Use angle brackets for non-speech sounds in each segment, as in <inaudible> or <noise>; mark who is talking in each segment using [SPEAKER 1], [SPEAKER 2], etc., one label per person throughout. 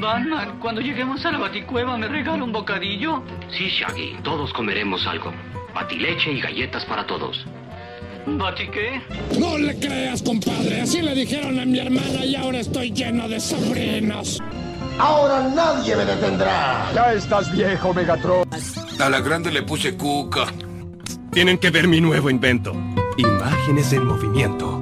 [SPEAKER 1] Batman, cuando lleguemos a la baticueva, ¿me regala un bocadillo?
[SPEAKER 2] Sí, Shaggy, todos comeremos algo. Batileche y galletas para todos.
[SPEAKER 1] ¿Bati qué?
[SPEAKER 3] No le creas, compadre. Así le dijeron a mi hermana y ahora estoy lleno de sobrinos.
[SPEAKER 4] Ahora nadie me detendrá.
[SPEAKER 5] Ya estás viejo, Megatron.
[SPEAKER 6] A la grande le puse cuca.
[SPEAKER 7] Tienen que ver mi nuevo invento. Imágenes en movimiento.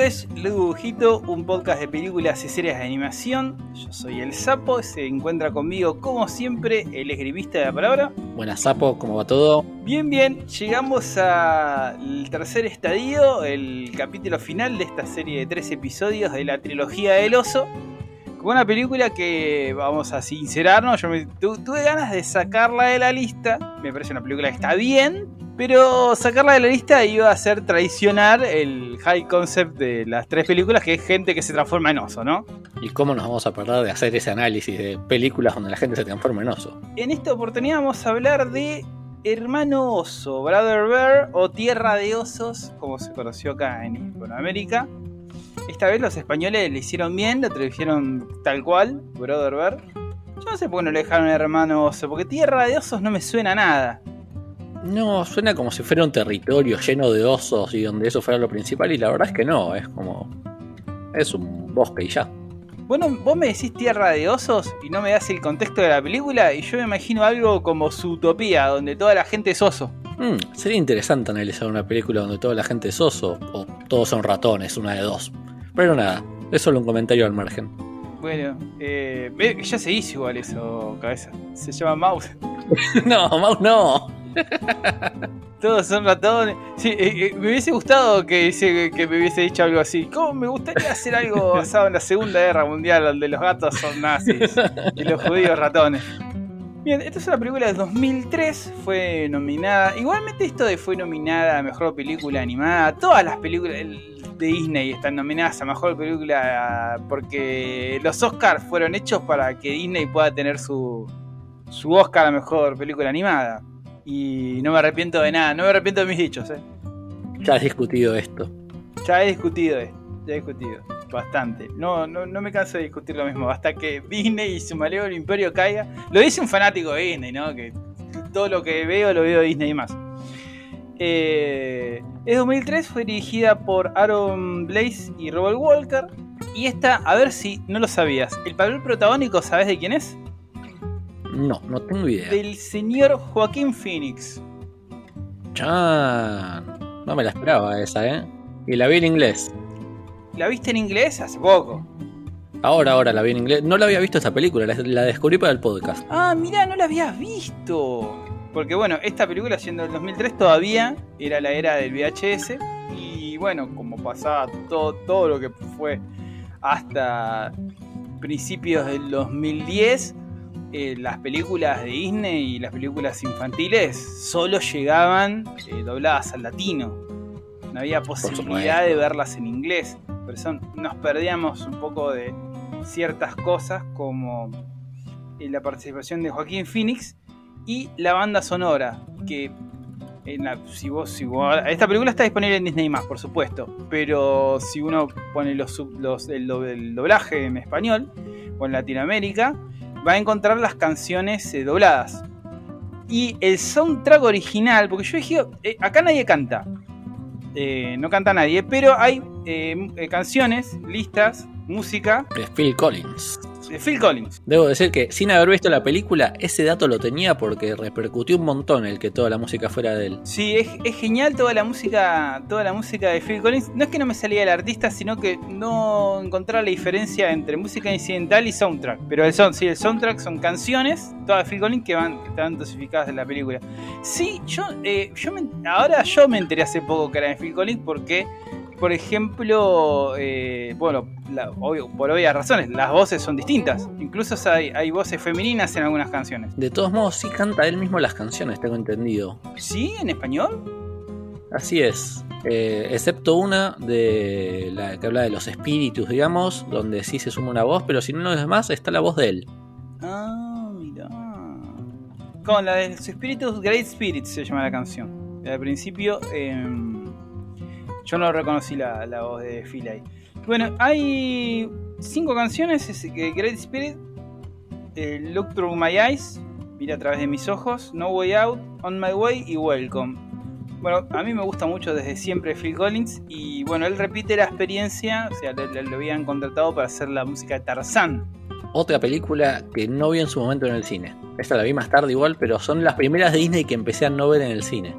[SPEAKER 8] Esto es Dibujito, un podcast de películas y series de animación. Yo soy el Sapo, se encuentra conmigo como siempre el esgrimista de la palabra.
[SPEAKER 9] Buenas Sapo, ¿cómo va todo?
[SPEAKER 8] Bien, bien, llegamos al tercer estadio, el capítulo final de esta serie de tres episodios de la trilogía del oso. Con una película que, vamos a sincerarnos, yo me, tu, tuve ganas de sacarla de la lista. Me parece una película que está bien, pero sacarla de la lista iba a ser traicionar el high concept de las tres películas, que es gente que se transforma en oso, ¿no?
[SPEAKER 9] ¿Y cómo nos vamos a perder de hacer ese análisis de películas donde la gente se transforma en oso?
[SPEAKER 8] En esta oportunidad vamos a hablar de Hermano Oso, Brother Bear o Tierra de Osos, como se conoció acá en Hispanoamérica. Esta vez los españoles le hicieron bien, lo tradujeron tal cual, Brother Bear. Yo no sé por qué no le dejaron Hermano Oso, porque Tierra de Osos no me suena a nada.
[SPEAKER 9] No, suena como si fuera un territorio lleno de osos y donde eso fuera lo principal y la verdad es que no, es como... Es un bosque y ya.
[SPEAKER 8] Bueno, vos me decís Tierra de Osos y no me das el contexto de la película y yo me imagino algo como su utopía, donde toda la gente es oso.
[SPEAKER 9] Mm, sería interesante analizar una película donde toda la gente es oso o todos son ratones, una de dos. Pero nada, es solo un comentario al margen.
[SPEAKER 8] Bueno, eh, ya se hizo igual eso, cabeza. Se llama Mouse. <laughs>
[SPEAKER 9] no, Mouse no. <laughs>
[SPEAKER 8] Todos son ratones. Sí, eh, eh, me hubiese gustado que, que, me hubiese dicho algo así. ¿Cómo me gustaría hacer algo basado en la Segunda Guerra Mundial, donde los gatos son nazis y los judíos ratones? Bien, esta es una película de 2003, fue nominada. Igualmente, esto de fue nominada a mejor película animada. Todas las películas de Disney están nominadas a mejor película porque los Oscars fueron hechos para que Disney pueda tener su, su Oscar a mejor película animada. Y no me arrepiento de nada, no me arrepiento de mis dichos, ¿eh?
[SPEAKER 9] Ya has discutido esto.
[SPEAKER 8] Ya he discutido esto, ya he discutido bastante. No, no, no me canso de discutir lo mismo. Hasta que Disney y su malévolo imperio caiga. Lo dice un fanático de Disney, ¿no? Que todo lo que veo lo veo de Disney y más. Eh, es 2003, fue dirigida por Aaron Blaze y Robert Walker. Y esta, a ver si no lo sabías. ¿El papel protagónico sabes de quién es?
[SPEAKER 9] No, no tengo idea.
[SPEAKER 8] Del señor Joaquín Phoenix.
[SPEAKER 9] Chan. No me la esperaba esa, ¿eh? Y la vi en inglés.
[SPEAKER 8] ¿La viste en inglés? Hace poco.
[SPEAKER 9] Ahora, ahora la vi en inglés. No la había visto esa película, la, descubrí para el podcast.
[SPEAKER 8] Ah, mira, no la habías visto. Porque bueno, esta película siendo del 2003 todavía era la era del VHS. Y bueno, como pasaba todo, todo lo que fue hasta principios del 2010, eh, las películas de Disney y las películas infantiles solo llegaban eh, dobladas al latino. No había posibilidad de verlas en inglés. Por eso nos perdíamos un poco de ciertas cosas como eh, la participación de Joaquín Phoenix y la banda sonora, que en la, si vos, si esta película está disponible en Disney por supuesto, pero si uno pone los, los el, doblaje en español o en Latinoamérica, va a encontrar las canciones eh, dobladas. Y el soundtrack original, porque yo dije, eh, acá nadie canta, eh, no canta nadie, pero hay canciones, listas, música.
[SPEAKER 9] De Phil Collins
[SPEAKER 8] Phil Collins.
[SPEAKER 9] Debo decir que sin haber visto la película, ese dato lo tenía porque repercutió un montón el que toda la música fuera de él.
[SPEAKER 8] Sí, es, genial toda la música, toda la música de Phil Collins. No es que no me salía el artista, sino que no encontraba la diferencia entre música incidental y soundtrack. Pero el son, sí, el soundtrack son canciones, todas de Phil Collins que van, que están dosificadas en la película. Sí, yo, eh, yo ahora yo me enteré hace poco que era de Phil Collins porque por ejemplo, eh, bueno, por obvias razones, las voces son distintas. Incluso hay, voces femeninas en algunas canciones.
[SPEAKER 9] De todos modos, sí canta él mismo las canciones, tengo entendido.
[SPEAKER 8] ¿Sí? ¿En español?
[SPEAKER 9] Así es. Eh, excepto una de la que habla de los espíritus, digamos, donde sí se suma una voz, pero si no los demás está la voz de él.
[SPEAKER 8] Ah, mira. Con la de los espíritus, Great Spirits se llama la canción. Al principio. Eh, Yo no reconocí la, voz de Phil ahí. Bueno, hay cinco canciones: es, Great Spirit, eh, Look Through My Eyes, Mira a través de mis ojos, No Way Out, On My Way y Welcome. Bueno, a mí me gusta mucho desde siempre Phil Collins y bueno, él repite la experiencia, o sea, le- lo habían contratado para hacer la música de Tarzán.
[SPEAKER 9] Otra película que no vi en su momento en el cine. Esta la vi más tarde igual, pero son las primeras de Disney que empecé a no ver en el cine.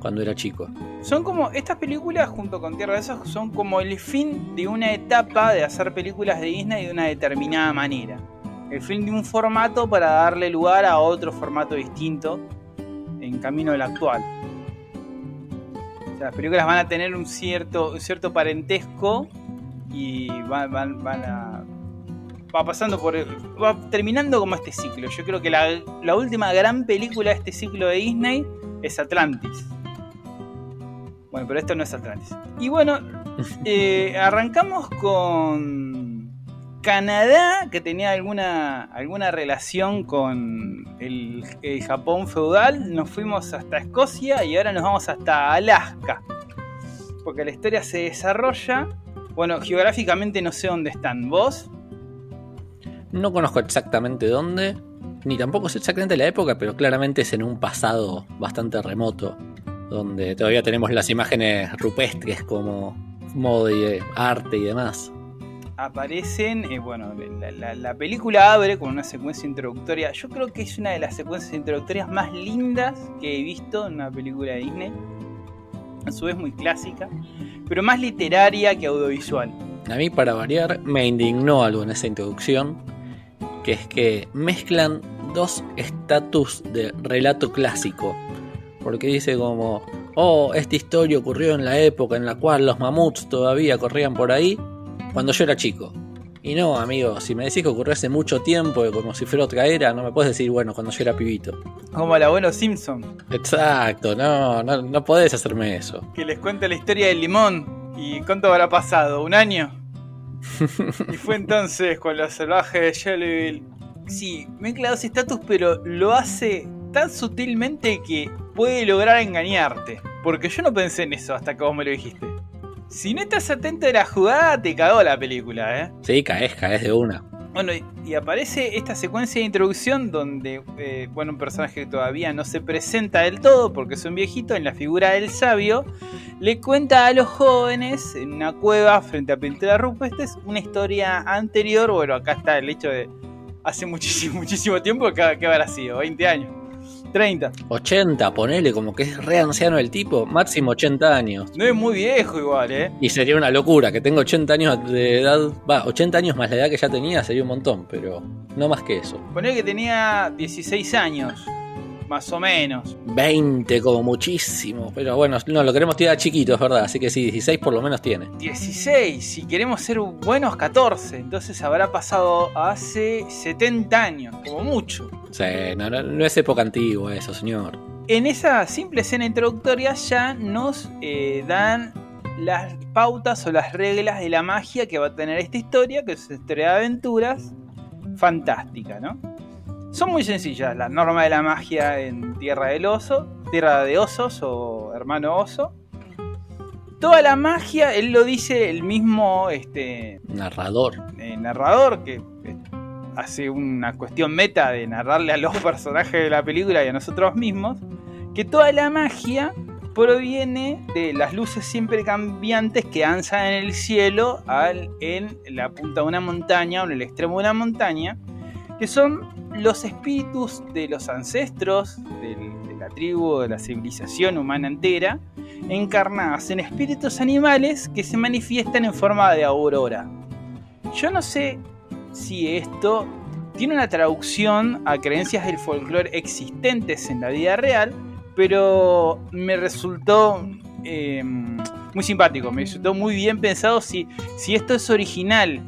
[SPEAKER 9] Cuando era chico.
[SPEAKER 8] Son como, estas películas junto con Tierra de Osos son como el fin de una etapa de hacer películas de Disney de una determinada manera. El fin de un formato para darle lugar a otro formato distinto en camino del actual. O sea, las películas van a tener un cierto, un cierto parentesco y van, van, van a... Va pasando por... va terminando como este ciclo. Yo creo que la última gran película de este ciclo de Disney es Atlantis. Bueno, pero esto no es Atlantis. Y bueno, <laughs> eh, arrancamos con Canadá, que tenía alguna, alguna relación con el, el Japón feudal. Nos fuimos hasta Escocia y ahora nos vamos hasta Alaska. Porque la historia se desarrolla. Bueno, geográficamente no sé dónde están. ¿Vos?
[SPEAKER 9] No conozco exactamente dónde, ni tampoco sé exactamente la época, pero claramente es en un pasado bastante remoto, donde todavía tenemos las imágenes rupestres como modo de arte y demás.
[SPEAKER 8] aparecen, eh, bueno, la, la- la película abre con una secuencia introductoria. Yo creo que es una de las secuencias introductorias más lindas que he visto en una película de Disney. A su vez muy clásica, pero más literaria que audiovisual.
[SPEAKER 9] A mí, para variar, me indignó algo en esa introducción, que es que mezclan dos estatus de relato clásico. Porque dice como, oh, esta historia ocurrió en la época en la cual los mamuts todavía corrían por ahí, cuando yo era chico. Y no, amigo, si me decís que ocurrió hace mucho tiempo, como si fuera otra era, no me puedes decir, bueno, cuando yo era pibito.
[SPEAKER 8] Como el abuelo Simpson,
[SPEAKER 9] Exacto, no, no, no podés hacerme eso.
[SPEAKER 8] que les cuenta la historia del limón. ¿Y cuánto habrá pasado? ¿Un año? <laughs> y fue entonces con los salvajes de Shelbyville. Sí, mezcla dos estatus, pero lo hace tan sutilmente que puede lograr engañarte. Porque yo no pensé en eso hasta que vos me lo dijiste. Si no estás atento a la jugada, te cagó la película, ¿eh?
[SPEAKER 9] Sí, caes, caes de una.
[SPEAKER 8] Bueno, y, y aparece esta secuencia de introducción donde, eh, bueno, un personaje que todavía no se presenta del todo porque es un viejito en la figura del sabio, le cuenta a los jóvenes en una cueva frente a pinturas rupestres una historia anterior. Bueno, acá está el hecho de hace muchísimo, <laughs> muchísimo tiempo, que, que habrá sido? 20 años, 30.
[SPEAKER 9] 80, ponele como que es re anciano el tipo, máximo 80 años.
[SPEAKER 8] No es muy viejo igual, ¿eh?
[SPEAKER 9] Y sería una locura que tenga 80 años de edad. Va, 80 años más la edad que ya tenía sería un montón, pero no más que eso.
[SPEAKER 8] Poner que tenía 16 años, más o menos.
[SPEAKER 9] 20 como muchísimo. Pero bueno, no, lo queremos tirar chiquito, es verdad. Así que sí, 16 por lo menos tiene.
[SPEAKER 8] 16, si queremos ser buenos 14, entonces habrá pasado hace 70 años, como mucho.
[SPEAKER 9] Sí, no, no, es época antigua eso, señor.
[SPEAKER 8] En esa simple escena introductoria ya nos eh, dan las pautas o las reglas de la magia que va a tener esta historia, que es una historia de aventuras fantástica, ¿no? Son muy sencillas las normas de la magia en Tierra del Oso, Tierra de Osos o Hermano Oso. Toda la magia, él lo dice el mismo este,
[SPEAKER 9] Narrador.
[SPEAKER 8] eh, narrador que eh, hace una cuestión meta de narrarle a los <laughs> personajes de la película y a nosotros mismos, que toda la magia proviene de las luces siempre cambiantes que danzan en el cielo al, en la punta de una montaña o en el extremo de una montaña, que son los espíritus de los ancestros de la tribu, de la civilización humana entera, encarnadas en espíritus animales que se manifiestan en forma de aurora. Yo no sé si esto tiene una traducción a creencias del folclore existentes en la vida real, pero me resultó eh, muy simpático, me resultó muy bien pensado si, si esto es original.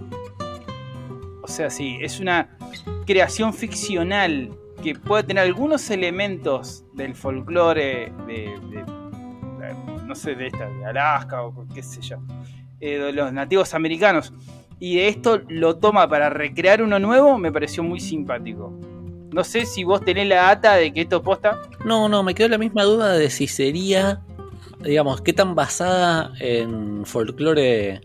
[SPEAKER 8] O sea, si es una creación ficcional que puede tener algunos elementos del folclore de, no sé, de esta, de Alaska o qué sé yo, eh, de los nativos americanos, y de esto lo toma para recrear uno nuevo, me pareció muy simpático. No sé si vos tenés la data de que esto posta.
[SPEAKER 9] No, no, me quedó la misma duda de si sería digamos, qué tan basada en folclore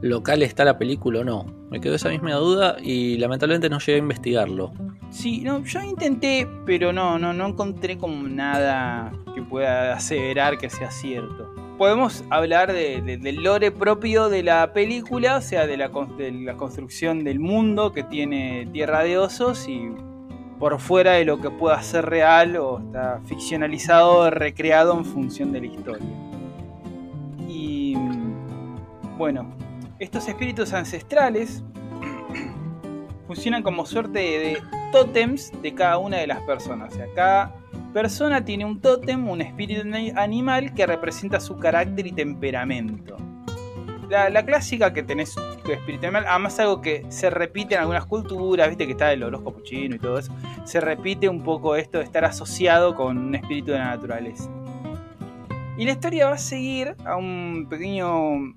[SPEAKER 9] local está la película o no. Me quedó esa misma duda y lamentablemente no llegué a investigarlo.
[SPEAKER 8] Sí, no, yo intenté, pero no, no, no encontré como nada que pueda aseverar que sea cierto. Podemos hablar de- de- del lore propio de la película, o sea, de la, de la construcción del mundo que tiene Tierra de Osos y por fuera de lo que pueda ser real o está ficcionalizado o recreado en función de la historia. Y bueno, estos espíritus ancestrales funcionan como suerte de, tótems de cada una de las personas. O sea, cada persona tiene un tótem, un espíritu ani- animal que representa su carácter y temperamento. La, la clásica que tenés tu espíritu animal, además algo que se repite en algunas culturas, viste que está el horóscopo chino y todo eso, se repite un poco esto de estar asociado con un espíritu de la naturaleza. Y la historia va a seguir a un pequeño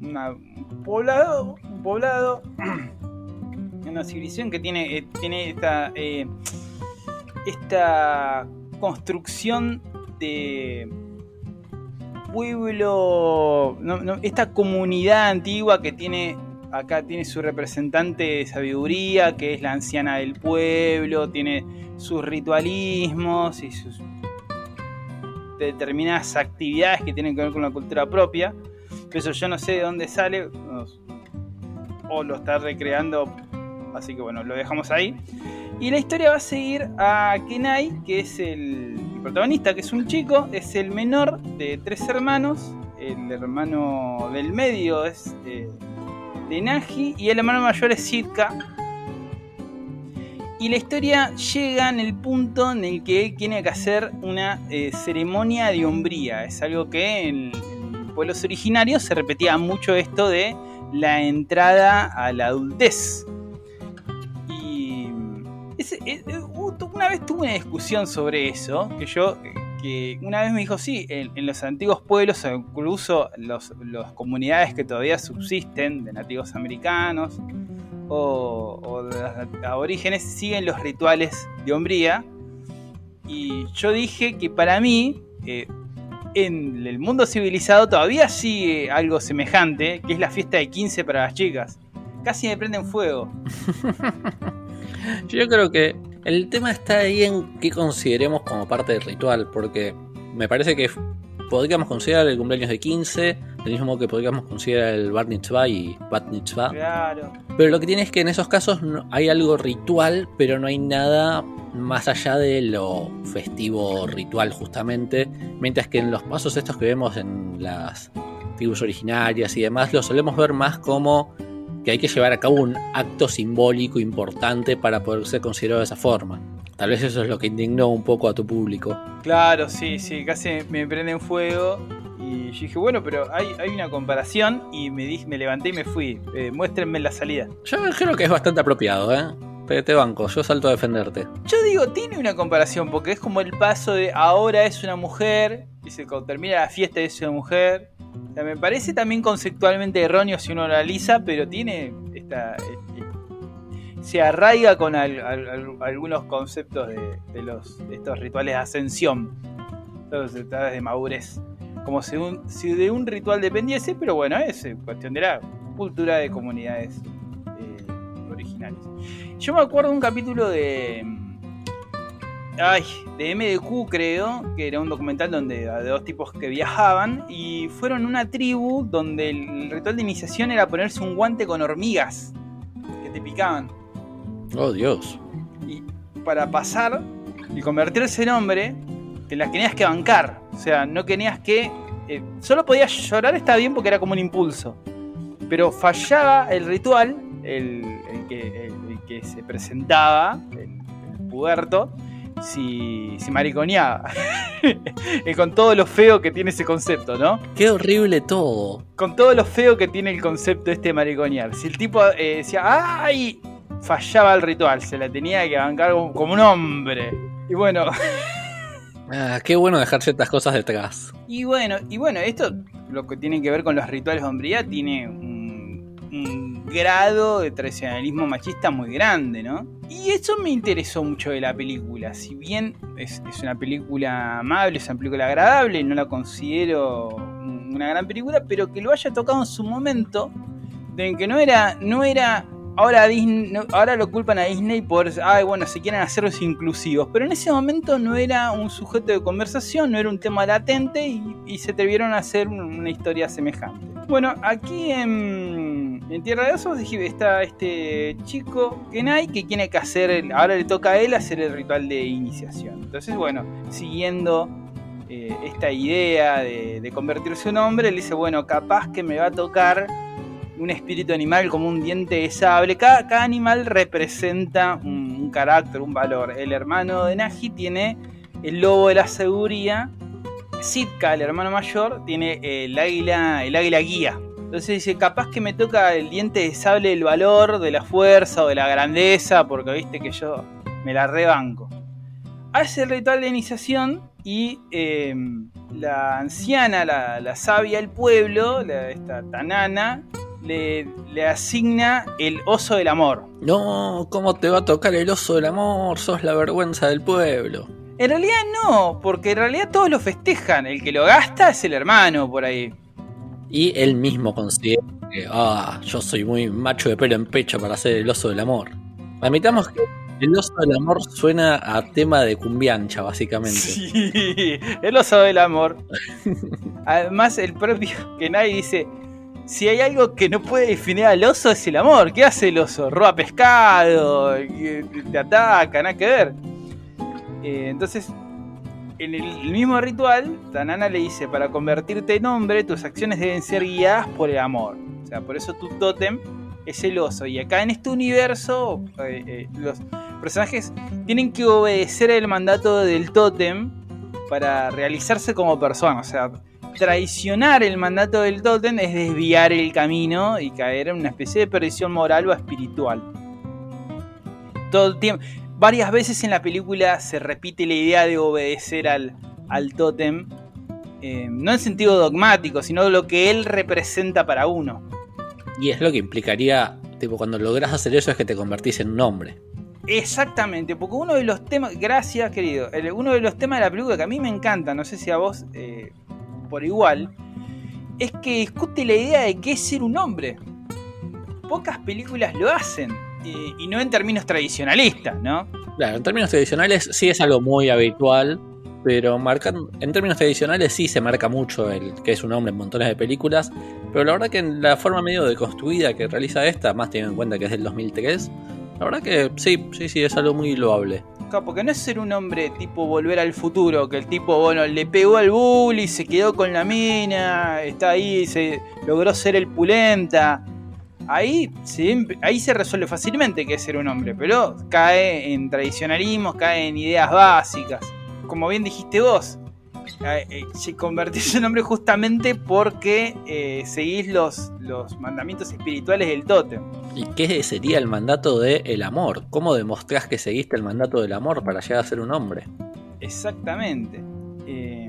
[SPEAKER 8] un poblado, un poblado, <clears throat> una civilización que tiene, eh, tiene esta, eh, esta construcción de pueblo, esta comunidad antigua que tiene acá tiene su representante de sabiduría, que es la anciana del pueblo, tiene sus ritualismos y sus determinadas actividades que tienen que ver con la cultura propia. Eso yo no sé de dónde sale, o lo está recreando, así que bueno, lo dejamos ahí. Y la historia va a seguir a Kenai, que es el, protagonista, que es un chico, es el menor de tres hermanos. El hermano del medio es eh, de Naji y el hermano mayor es Sitka. Y la historia llega en el punto en el que él tiene que hacer una eh, ceremonia de hombría. Es algo que en pueblos originarios se repetía mucho esto de la entrada a la adultez. Y eh, eh, una vez tuve una discusión sobre eso, que yo, que una vez me dijo, sí, en, los antiguos pueblos, incluso las comunidades que todavía subsisten de nativos americanos o, de aborígenes, siguen los rituales de hombría. Y yo dije que para mí, eh, en el mundo civilizado todavía sigue algo semejante, que es la fiesta de 15 para las chicas. Casi me prenden fuego.
[SPEAKER 9] Yo creo que el tema está ahí en qué consideremos como parte del ritual, porque me parece que podríamos considerar el cumpleaños de 15, del mismo modo que podríamos considerar el Mitzvah y Bat Mitzvah.
[SPEAKER 8] Claro.
[SPEAKER 9] Pero lo que tiene es que en esos casos no- hay algo ritual, pero no hay nada más allá de lo festivo ritual justamente, mientras que en los pasos estos que vemos en las tribus originarias y demás, lo solemos ver más como que hay que llevar a cabo un acto simbólico importante para poder ser considerado de esa forma. Tal vez eso es lo que indignó un poco a tu público.
[SPEAKER 8] Claro, sí, sí, casi me prenden fuego. Y yo dije, bueno, pero hay, hay una comparación y me, di- me levanté y me fui. Eh, muéstrenme la salida.
[SPEAKER 9] Yo creo que es bastante apropiado, ¿eh? Pero te banco, yo salto a defenderte.
[SPEAKER 8] Yo digo, tiene una comparación porque es como el paso de ahora es una mujer y se termina la fiesta es una mujer. O sea, me parece también conceptualmente erróneo si uno lo analiza, pero tiene esta... eh, eh, se arraiga con al- al- al- algunos conceptos de, de los, de estos rituales de ascensión, rituales de madurez. Como si, un- si de un ritual dependiese, pero bueno, es eh, cuestión de la cultura de comunidades eh, originales. Yo me acuerdo de un capítulo de. Ay, de MDQ, creo, que era un documental donde de dos tipos que viajaban y fueron una tribu donde el ritual de iniciación era ponerse un guante con hormigas que te picaban.
[SPEAKER 9] Oh Dios.
[SPEAKER 8] Y para pasar y convertirse en hombre, te las tenías que bancar. O sea, no tenías que. eh, solo podías llorar, está bien porque era como un impulso. Pero fallaba el ritual, el, el que, el- el que se presentaba, el, el puberto, si, si mariconeaba. <laughs> Con todo lo feo que tiene ese concepto, ¿no?
[SPEAKER 9] Qué horrible todo.
[SPEAKER 8] con todo lo feo que tiene el concepto este de mariconear. Si el tipo eh, decía, ¡ay! Fallaba el ritual, se la tenía que bancar como un hombre. Y bueno, <laughs>
[SPEAKER 9] Ah, qué bueno dejar ciertas cosas detrás.
[SPEAKER 8] y bueno, y bueno, esto, lo que tiene que ver con los rituales de hombría, tiene un, grado de tradicionalismo machista muy grande, ¿no? Y eso me interesó mucho de la película. Si bien es, es una película amable, es una película agradable, no la considero una gran película, pero que lo haya tocado en su momento, de que no era, no era ahora, Disney, ahora lo culpan a Disney por, ay, bueno, se quieren hacerlos inclusivos, pero en ese momento no era un sujeto de conversación, no era un tema latente y, se atrevieron a hacer una historia semejante. Bueno, aquí en, Tierra de Osos está este chico Kenai que tiene que hacer, ahora le toca a él hacer el ritual de iniciación. Entonces, bueno, siguiendo eh, esta idea de, de convertirse en hombre, él dice, bueno, capaz que me va a tocar un espíritu animal como un diente de sable. Cada, animal representa un, carácter, un valor. El hermano de Naji tiene el lobo de la seguridad. Sitka, el hermano mayor, tiene el águila, el águila guía. Entonces dice, capaz que me toca el diente de sable del valor, de la fuerza o de la grandeza, porque viste que yo me la rebanco. Hace el ritual de iniciación y em, la anciana, la, sabia del pueblo, esta Tanana, le, asigna el oso del amor.
[SPEAKER 9] No, ¿cómo te va a tocar el oso del amor? Sos la vergüenza del pueblo.
[SPEAKER 8] En realidad no, porque en realidad todos lo festejan. El que lo gasta es el hermano por ahí.
[SPEAKER 9] Y él mismo considera que, ah, yo soy muy macho de pelo en pecho para hacer el oso del amor. Admitamos que el oso del amor suena a tema de cumbiancha, básicamente.
[SPEAKER 8] Sí, el oso del amor. <laughs> Además, el propio Kenai dice, si hay algo que no puede definir al oso es el amor. ¿Qué hace el oso? Roba pescado, te ataca, nada que ver. Eh, entonces, en el, mismo ritual, Tanana le dice, para convertirte en hombre, tus acciones deben ser guiadas por el amor. O sea, por eso tu tótem es el oso. Y acá en este universo, eh, eh, los personajes tienen que obedecer el mandato del tótem para realizarse como personas. O sea, traicionar el mandato del tótem es desviar el camino y caer en una especie de perdición moral o espiritual. Todo el tiempo, varias veces en la película se repite la idea de obedecer al, al tótem, eh, no en sentido dogmático, sino lo que él representa para uno.
[SPEAKER 9] Y es lo que implicaría, tipo, cuando logras hacer eso es que te convertís en un hombre.
[SPEAKER 8] Exactamente, porque uno de los temas, gracias querido, uno de los temas de la película que a mí me encanta, no sé si a vos eh, por igual, es que discute la idea de qué es ser un hombre. Pocas películas lo hacen, y, no en términos tradicionalistas, ¿no?
[SPEAKER 9] Claro, en términos tradicionales sí es algo muy habitual, pero marcan, en términos tradicionales sí se marca mucho el que es un hombre en montones de películas, pero la verdad que en la forma medio deconstruida que realiza esta, más teniendo en cuenta que es del 2003, la verdad que sí, sí, sí, es algo muy loable
[SPEAKER 8] porque no es ser un hombre tipo volver al futuro, que el tipo, bueno, le pegó al bully, se quedó con la mina, está ahí, se logró ser el pulenta. Ahí, ahí se resuelve fácilmente que es ser un hombre, pero cae en tradicionalismos, cae en ideas básicas. Como bien dijiste vos, eh, se convertís en hombre justamente porque eh, seguís los, los mandamientos espirituales del tótem.
[SPEAKER 9] ¿Y qué sería el mandato del el amor? ¿Cómo demostrás que seguiste el mandato del amor para llegar a ser un hombre?
[SPEAKER 8] Exactamente.
[SPEAKER 9] Eh,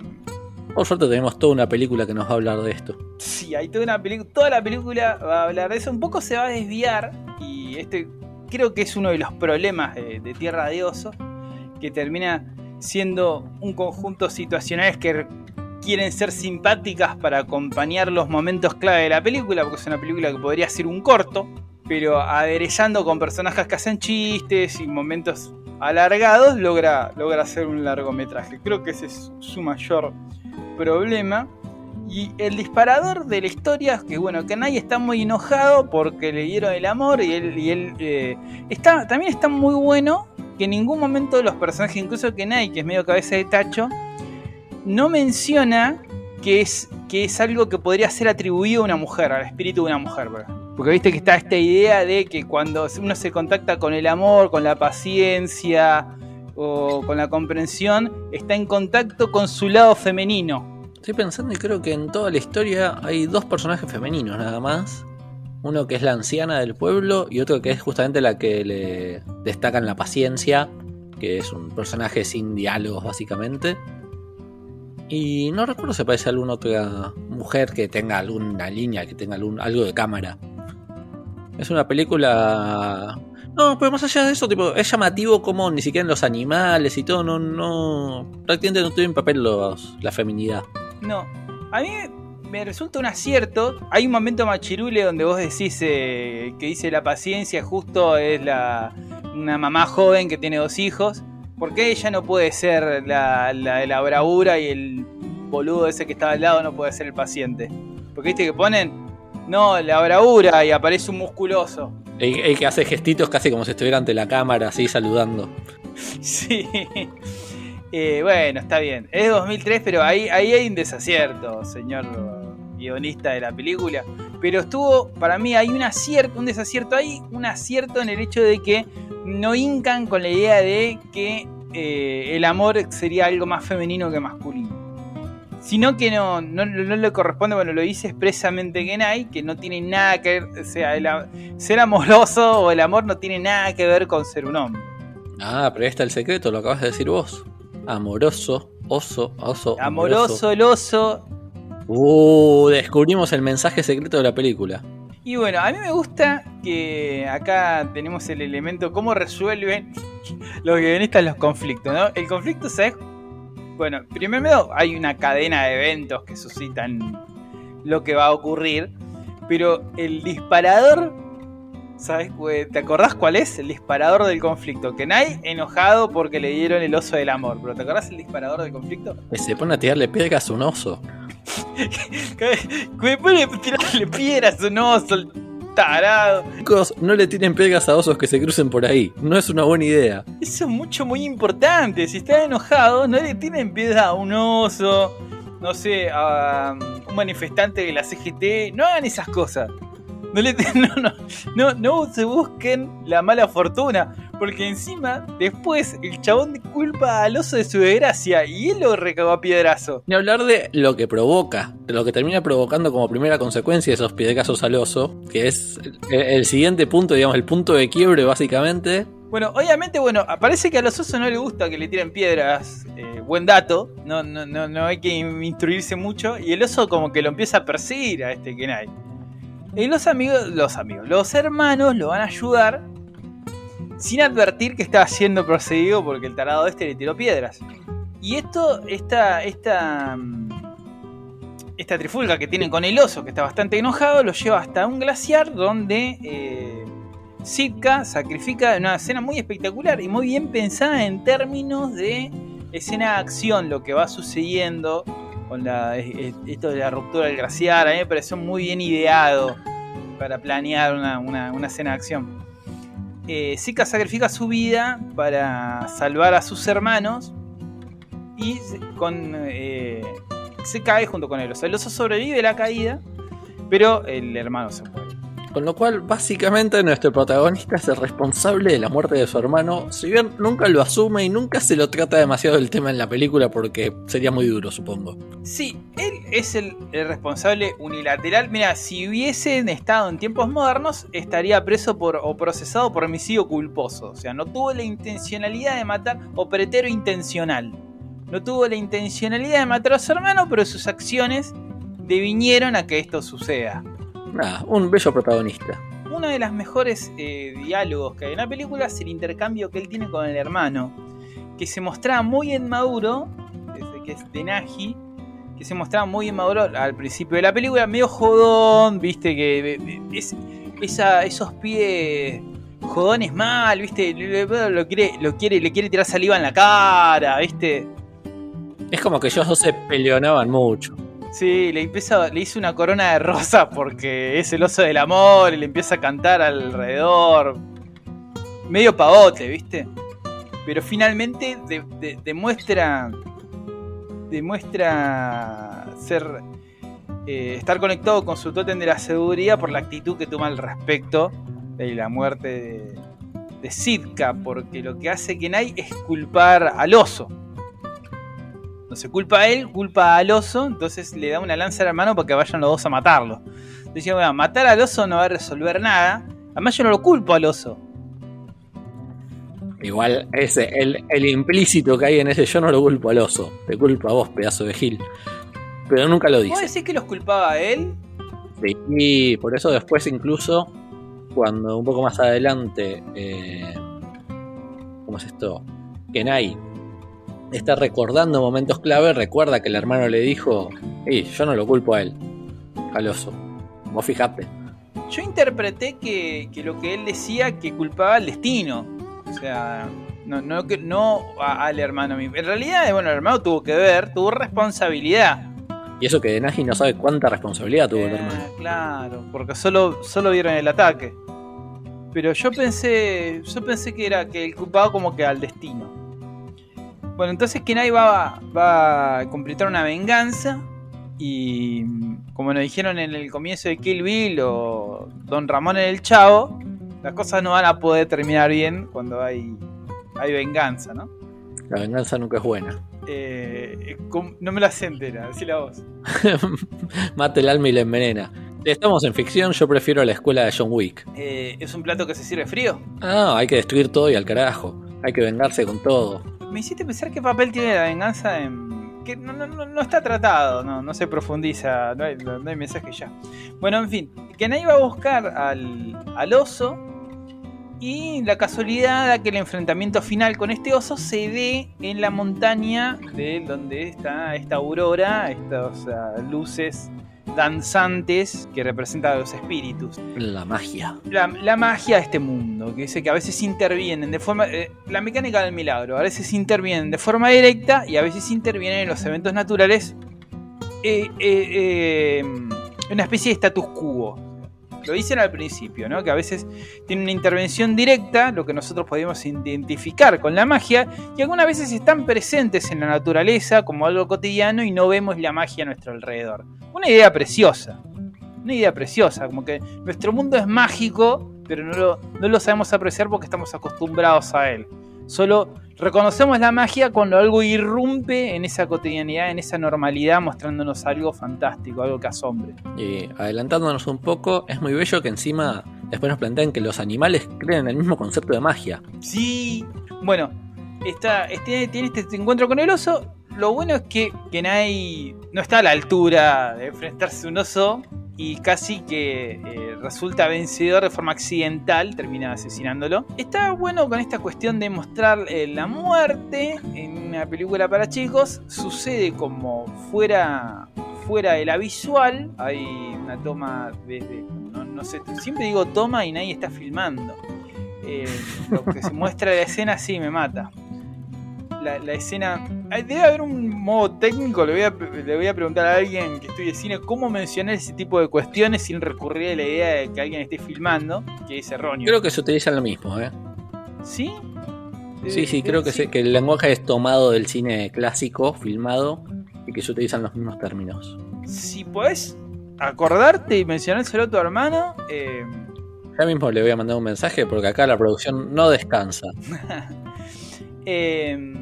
[SPEAKER 9] Por suerte tenemos toda una película que nos va a hablar de esto.
[SPEAKER 8] Sí, hay toda una película, toda la película va a hablar de eso. Un poco se va a desviar y este creo que es uno de los problemas de, de Tierra de Oso, que termina siendo un conjunto situacionales que quieren ser simpáticas para acompañar los momentos clave de la película, porque es una película que podría ser un corto, pero aderezando con personajes que hacen chistes y momentos alargados, logra, logra hacer un largometraje. Creo que ese es su mayor problema. Y el disparador de la historia, que bueno, nadie está muy enojado porque le dieron el amor y él, y él eh, está, también está muy bueno que en ningún momento los personajes, incluso Kenai, que es medio cabeza de tacho, no menciona que es, que es algo que podría ser atribuido a una mujer, al espíritu de una mujer. Porque viste que está esta idea de que cuando uno se contacta con el amor, con la paciencia o con la comprensión, está en contacto con su lado femenino.
[SPEAKER 9] Estoy pensando y creo que en toda la historia hay dos personajes femeninos nada más. Uno que es la anciana del pueblo y otro que es justamente la que le destacan la paciencia, que es un personaje sin diálogos básicamente. Y no recuerdo si aparece alguna otra mujer que tenga alguna línea, que tenga algún, algo de cámara. Es una película. No, pero más allá de eso, tipo, es llamativo como ni siquiera en los animales y todo, no, no. Prácticamente no tienen papel los, la feminidad.
[SPEAKER 8] No. A mí me resulta un acierto. Hay un momento machirule donde vos decís eh, que dice la paciencia justo es la una mamá joven que tiene dos hijos. ¿Por qué ella no puede ser la, la de la bravura y el boludo ese que estaba al lado no puede ser el paciente? Porque viste que ponen, no, la bravura y aparece un musculoso.
[SPEAKER 9] El, el que hace gestitos casi como si estuviera ante la cámara, así saludando. <laughs>
[SPEAKER 8] Sí. Eh, bueno, está bien. Es 2003, pero ahí, ahí hay un desacierto, señor guionista de la película. Pero estuvo, para mí, hay un acierto, un desacierto ahí, un acierto en el hecho de que no hincan con la idea de que eh, el amor sería algo más femenino que masculino. Sino que no, no, no le corresponde, bueno, lo dice expresamente Genai, que no tiene nada que ver, o sea, el ser amoroso o el amor no tiene nada que ver con ser un hombre.
[SPEAKER 9] Ah, pero ahí está el secreto, lo acabas de decir vos. Amoroso, oso, oso.
[SPEAKER 8] Amoroso, el oso,
[SPEAKER 9] Uh, descubrimos el mensaje secreto de la película.
[SPEAKER 8] Y bueno, a mí me gusta que acá tenemos el elemento cómo resuelven los guionistas los conflictos, ¿no? El conflicto, ¿sabes? Bueno, primero hay una cadena de eventos que suscitan lo que va a ocurrir, pero el disparador, ¿sabes? ¿Te acordás cuál es? El disparador del conflicto. Que nadie enojado porque le dieron el oso del amor, pero ¿te acordás el disparador del conflicto?
[SPEAKER 9] Que se pone a tirarle piedras a un oso.
[SPEAKER 8] Pone a tirarle piedras a un oso, el tarado.
[SPEAKER 9] Chicos, no le tiren piedras a osos que se crucen por ahí. No es una buena idea.
[SPEAKER 8] Eso es mucho, muy importante. Si están enojados, no le tienen piedra a un oso, no sé, a un manifestante de la CGT. No hagan esas cosas. No, le, <laughs> no, no, no, no se busquen la mala fortuna. Porque encima, después, el chabón culpa al oso de su desgracia y él lo recagó a piedrazo.
[SPEAKER 9] Ni hablar de lo que provoca, de lo que termina provocando como primera consecuencia esos piedrazos al oso, que es el, el siguiente punto, digamos, el punto de quiebre básicamente.
[SPEAKER 8] Bueno, obviamente, bueno, parece que a los osos no les gusta que le tiren piedras. eh, buen dato, no, no, no, no hay que instruirse mucho. Y el oso como que lo empieza a perseguir a este Kenai. Y los amigos, los amigos, los hermanos lo van a ayudar sin advertir que estaba siendo perseguido porque el tarado este le tiró piedras. Y esto, esta, esta, mm, esta trifulca que tienen con el oso, que está bastante enojado, lo lleva hasta un glaciar donde eh, Sitka sacrifica una escena muy espectacular y muy bien pensada en términos de escena de acción, lo que va sucediendo con la, esto de la ruptura del glaciar. A mí me pareció muy bien ideado para planear una, una- una escena de acción. Eh, Sitka sacrifica su vida para salvar a sus hermanos y con, eh, se cae junto con el oso. El oso sobrevive la caída, pero el hermano se muere.
[SPEAKER 9] Con lo cual, básicamente, nuestro protagonista es el responsable de la muerte de su hermano. Si bien nunca lo asume y nunca se lo trata demasiado el tema en la película, porque sería muy duro, supongo.
[SPEAKER 8] Sí, él es el, responsable unilateral. Mira, si hubiesen estado en tiempos modernos, estaría preso por o procesado por homicidio culposo. O sea, no tuvo la intencionalidad de matar, o pretero intencional. No tuvo la intencionalidad de matar a su hermano, pero sus acciones devinieron a que esto suceda.
[SPEAKER 9] Un bello protagonista.
[SPEAKER 8] Uno de los mejores eh, diálogos que hay en la película es el intercambio que él tiene con el hermano, que se mostraba muy inmaduro, desde que es de que se mostraba muy inmaduro al principio de la película, medio jodón, viste, que es, esa, esos pies jodones mal, viste, lo, lo quiere, lo quiere, le quiere tirar saliva en la cara, viste.
[SPEAKER 9] Es como que ellos dos se peleonaban mucho.
[SPEAKER 8] Sí, le, empieza, le hizo una corona de rosa porque es el oso del amor y le empieza a cantar alrededor. Medio pavote, ¿viste? Pero finalmente de- de- demuestra. Demuestra ser. eh, estar conectado con su tótem de la seguridad por la actitud que toma al respecto de la muerte de, de. Porque lo que hace Kenai es culpar al oso. Se culpa a él, culpa al oso, entonces le da una lanza al hermano para que vayan los dos a matarlo. Decía, bueno, matar al oso no va a resolver nada. Además yo no lo culpo al oso.
[SPEAKER 9] Igual, ese, el, el implícito que hay en ese yo no lo culpo al oso. Te culpo a vos, pedazo de gil. Pero nunca lo
[SPEAKER 8] ¿Vos
[SPEAKER 9] dice.
[SPEAKER 8] decís que los culpaba a él?
[SPEAKER 9] Sí, y por eso después incluso cuando un poco más adelante, eh, ¿cómo es esto? Kenai está recordando momentos clave, recuerda que el hermano le dijo, y yo no lo culpo a él, al oso, vos fijate.
[SPEAKER 8] Yo interpreté que, que lo que él decía que culpaba al destino. O sea, no, no, no a- al hermano mismo. En realidad, bueno, el hermano tuvo que ver, tuvo responsabilidad.
[SPEAKER 9] Y eso que Denagi no sabe cuánta responsabilidad tuvo el
[SPEAKER 8] Eh,
[SPEAKER 9] hermano.
[SPEAKER 8] Claro, porque solo, solo vieron el ataque. Pero yo pensé, yo pensé que era que el culpado como que al destino. Bueno, entonces Kenai va, va a completar una venganza y como nos dijeron en el comienzo de Kill Bill o Don Ramón en el Chavo, las cosas no van a poder terminar bien cuando hay, hay venganza, ¿no?
[SPEAKER 9] La venganza nunca es buena.
[SPEAKER 8] Eh, no me la sé entera, decila vos. <laughs>
[SPEAKER 9] Mata el alma y la envenena. Estamos en ficción, yo prefiero la escuela de John Wick.
[SPEAKER 8] Eh, ¿Es un plato que se sirve frío?
[SPEAKER 9] Ah, hay que destruir todo y al carajo. Hay que vengarse con todo.
[SPEAKER 8] Me hiciste pensar qué papel tiene la venganza en. que no, no- no- está tratado, no, no se profundiza, no hay, no hay mensaje ya. Bueno, en fin, Kenai va a buscar al, al oso y la casualidad da que el enfrentamiento final con este oso se dé en la montaña de donde está esta aurora, estas ah, luces danzantes que representan a los espíritus
[SPEAKER 9] La magia.
[SPEAKER 8] la, la magia de este mundo, que dice que a veces intervienen de forma... eh, la mecánica del milagro, a veces intervienen de forma directa y a veces intervienen en los eventos naturales eh, eh, eh, una especie de status quo. Lo dicen al principio, ¿no? Que a veces tienen una intervención directa, lo que nosotros podemos identificar con la magia, y algunas veces están presentes en la naturaleza como algo cotidiano y no vemos la magia a nuestro alrededor. Una idea preciosa una idea preciosa, como que nuestro mundo es mágico, pero no lo, no lo sabemos apreciar porque estamos acostumbrados a él. Solo reconocemos la magia cuando algo irrumpe en esa cotidianidad, en esa normalidad, mostrándonos algo fantástico, algo que asombre.
[SPEAKER 9] Y adelantándonos un poco, es muy bello que encima después nos plantean que los animales creen el mismo concepto de magia.
[SPEAKER 8] Sí, bueno, está, este, tiene este encuentro con el oso. Lo bueno es que Kenai no está a la altura de enfrentarse a un oso y casi que eh, resulta vencedor de forma accidental, termina asesinándolo. Está bueno con esta cuestión de mostrar eh, la muerte en una película para chicos. Sucede como fuera, fuera de la visual. Hay una toma desde... No, no sé, siempre digo toma y nadie está filmando. Eh, lo que se muestra de la escena sí me mata. La, la escena. Debe haber un modo técnico. Le voy, a, le voy a preguntar a alguien que estudie cine cómo mencionar ese tipo de cuestiones sin recurrir a la idea de que alguien esté filmando, que es erróneo.
[SPEAKER 9] Creo que se utiliza lo mismo, ¿eh?
[SPEAKER 8] ¿Sí?
[SPEAKER 9] Sí, sí, creo que, se- que el lenguaje es tomado del cine clásico, filmado, y que se utilizan los mismos términos.
[SPEAKER 8] Si podés acordarte y mencionárselo a tu hermano, eh,
[SPEAKER 9] Ya mismo le voy a mandar un mensaje porque acá la producción no descansa. <laughs>
[SPEAKER 8] eh,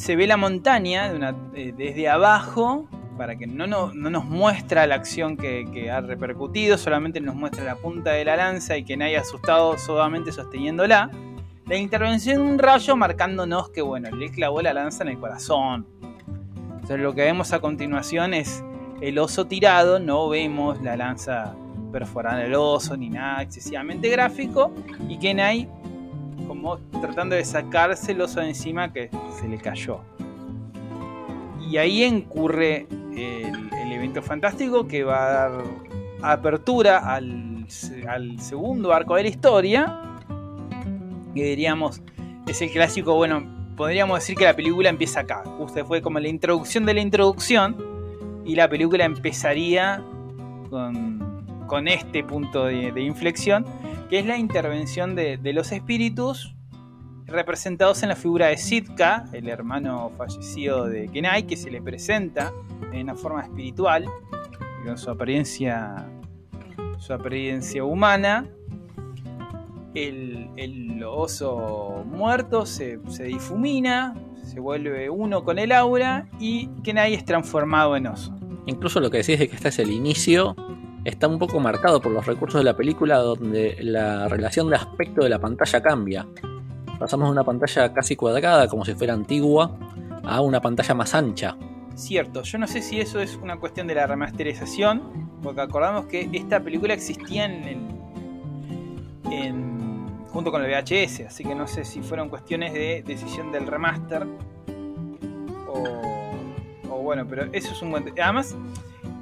[SPEAKER 8] se ve la montaña eh, desde abajo para que no, no- no nos muestra la acción que, que ha repercutido, solamente nos muestra la punta de la lanza y que nadie asustado solamente sosteniéndola. La intervención de un rayo marcándonos que bueno, le clavó la lanza en el corazón. Entonces lo que vemos a continuación es el oso tirado, no vemos la lanza perforando el oso ni nada excesivamente gráfico y Kenai como tratando de sacarse el oso de encima que se le cayó. Y ahí incurre el, evento fantástico que va a dar apertura al, al segundo arco de la historia. Que diríamos, es el clásico, bueno, podríamos decir que la película empieza acá. Justo fue como la introducción de la introducción. Y la película empezaría con, con este punto de, inflexión, que es la intervención de, de los espíritus representados en la figura de Sitka, el hermano fallecido de Kenai, que se le presenta en una forma espiritual, con su apariencia, su apariencia humana. El, el oso muerto se, se difumina, se vuelve uno con el aura y Kenai es transformado en oso.
[SPEAKER 9] Incluso lo que decís de que este es el inicio está un poco marcado por los recursos de la película donde la relación de aspecto de la pantalla cambia. Pasamos de una pantalla casi cuadrada, como si fuera antigua, a una pantalla más ancha.
[SPEAKER 8] Cierto, yo no sé si eso es una cuestión de la remasterización, porque acordamos que esta película existía en el, en, junto con el VHS, así que no sé si fueron cuestiones de decisión del remaster o, o bueno, pero eso es un buen... Además,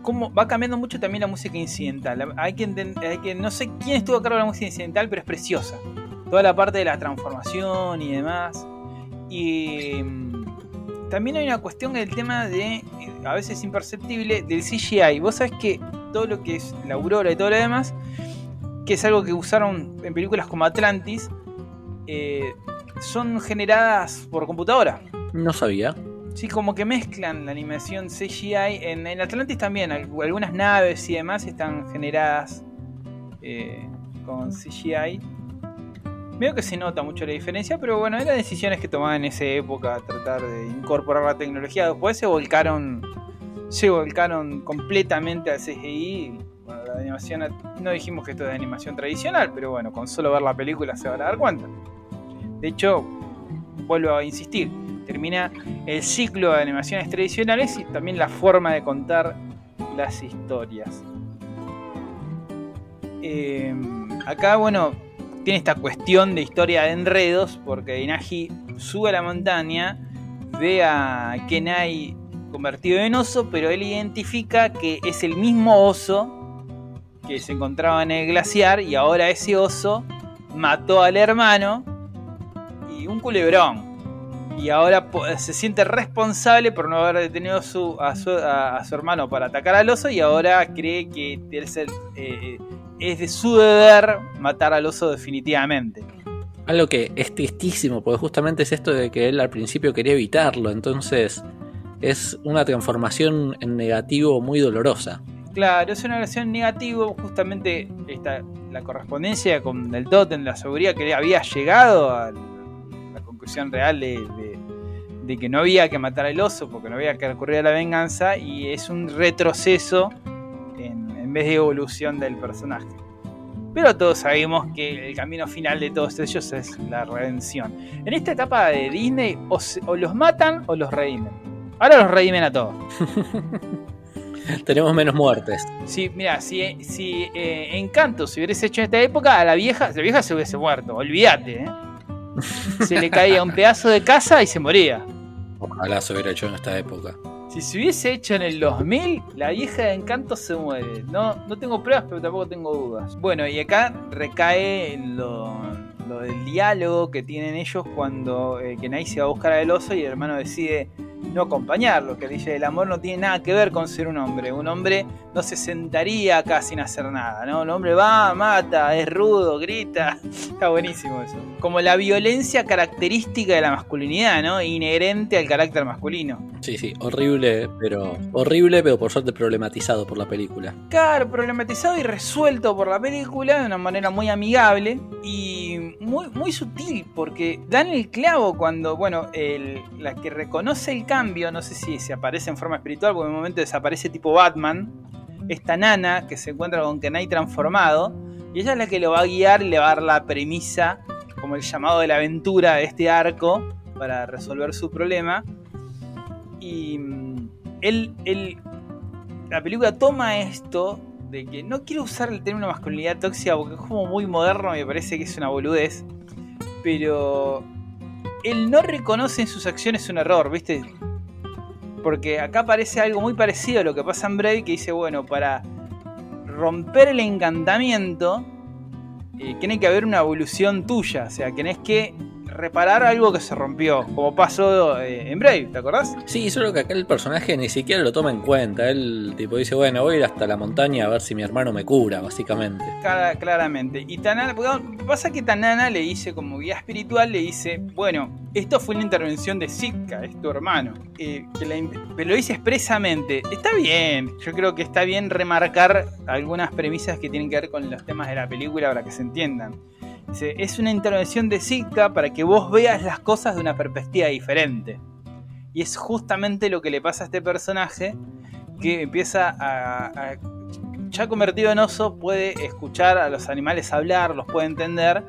[SPEAKER 8] como va cambiando mucho también la música incidental. Hay que, hay no sé quién estuvo a cargo de la música incidental, pero es preciosa. Toda la parte de la transformación y demás. Y mm, también hay una cuestión del tema de, eh, a veces imperceptible, del CGI. Vos sabés que todo lo que es la aurora y todo lo demás, que es algo que usaron en películas como Atlantis, eh, son generadas por computadora.
[SPEAKER 9] No sabía.
[SPEAKER 8] Sí, como que mezclan la animación CGI. En, en Atlantis también, al- algunas naves y demás están generadas eh, con CGI. Veo que se nota mucho la diferencia, pero bueno, eran decisiones que tomaban en esa época, tratar de incorporar la tecnología. Después se volcaron, se volcaron completamente al CGI. Bueno, la animación, no dijimos que esto es de animación tradicional, pero bueno, con solo ver la película se van a dar cuenta. De hecho, vuelvo a insistir, termina el ciclo de animaciones tradicionales y también la forma de contar las historias. Eh, acá, bueno, tiene esta cuestión de historia de enredos, porque Inagi sube a la montaña, ve a Kenai convertido en oso, pero él identifica que es el mismo oso que se encontraba en el glaciar y ahora ese oso mató al hermano y un culebrón. Y ahora se siente responsable por no haber detenido su- a, su, a- a su hermano para atacar al oso y ahora cree que es, el- eh, es de su deber matar al oso definitivamente.
[SPEAKER 9] Algo que es tristísimo, porque justamente es esto de que él al principio quería evitarlo, entonces es una transformación en negativo muy dolorosa.
[SPEAKER 8] Claro, es una relación negativa, justamente esta, la correspondencia con el Totem, la seguridad que había llegado a la conclusión real de, de- de que no había que matar al oso porque no había que recurrir a la venganza y es un retroceso en, en vez de evolución del personaje. Pero todos sabemos que el camino final de todos ellos es la redención. En esta etapa de Disney o, se- o los matan o los redimen. Ahora los redimen a todos. <laughs>
[SPEAKER 9] Tenemos menos muertes.
[SPEAKER 8] Sí, mira, si, si eh, Encanto se hubiese hecho en esta época, a la vieja, la vieja se hubiese muerto, olvídate, ¿eh? Se le caía un pedazo de casa y se moría.
[SPEAKER 9] Ojalá se hubiera hecho en esta época.
[SPEAKER 8] Si se hubiese hecho en el 2000, la vieja de Encanto se muere. No, no tengo pruebas, pero tampoco tengo dudas. Bueno, y acá recae en lo, lo del diálogo que tienen ellos cuando eh, Kenai se va a buscar al oso y el hermano decide no acompañarlo. Que dice, el amor no tiene nada que ver con ser un hombre. Un hombre no se sentaría acá sin hacer nada, ¿no? Un hombre va, mata, es rudo, grita. <laughs> Está buenísimo eso. Como la violencia característica de la masculinidad, ¿no? Inherente al carácter masculino.
[SPEAKER 9] Sí, sí, horrible, pero horrible, pero por suerte problematizado por la película.
[SPEAKER 8] Claro, problematizado y resuelto por la película de una manera muy amigable y muy, muy sutil, porque dan el clavo cuando, bueno, el- la que reconoce el cambio, no sé si se aparece en forma espiritual, porque en un momento desaparece tipo Batman, esta nana que se encuentra con Kenai transformado, y ella es la que lo va a guiar y le va a dar la premisa, como el llamado de la aventura de este arco, para resolver su problema. Y mm, él, la película toma esto de que no quiero usar el término masculinidad tóxica porque es como muy moderno, me parece que es una boludez, pero él no reconoce en sus acciones un error, ¿viste? Porque acá parece algo muy parecido a lo que pasa en Brave, que dice, bueno, para romper el encantamiento, eh, tiene que haber una evolución tuya, o sea, tenés que reparar algo que se rompió, como pasó eh, en Brave, ¿te acordás?
[SPEAKER 9] Sí, solo que acá el personaje ni siquiera lo toma en cuenta. Él tipo dice, bueno, voy a ir hasta la montaña a ver si mi hermano me cura, básicamente.
[SPEAKER 8] Clara- claramente. Y Tanana, porque pasa que Tanana le dice, como guía espiritual, le dice, bueno, esto fue una intervención de Sitka, es tu hermano. Eh, que la lo dice expresamente. Está bien, yo creo que está bien remarcar algunas premisas que tienen que ver con los temas de la película para que se entiendan. Es una intervención de Sitka para que vos veas las cosas de una perspectiva diferente. Y es justamente lo que le pasa a este personaje que empieza a- ya convertido en oso puede escuchar a los animales hablar, los puede entender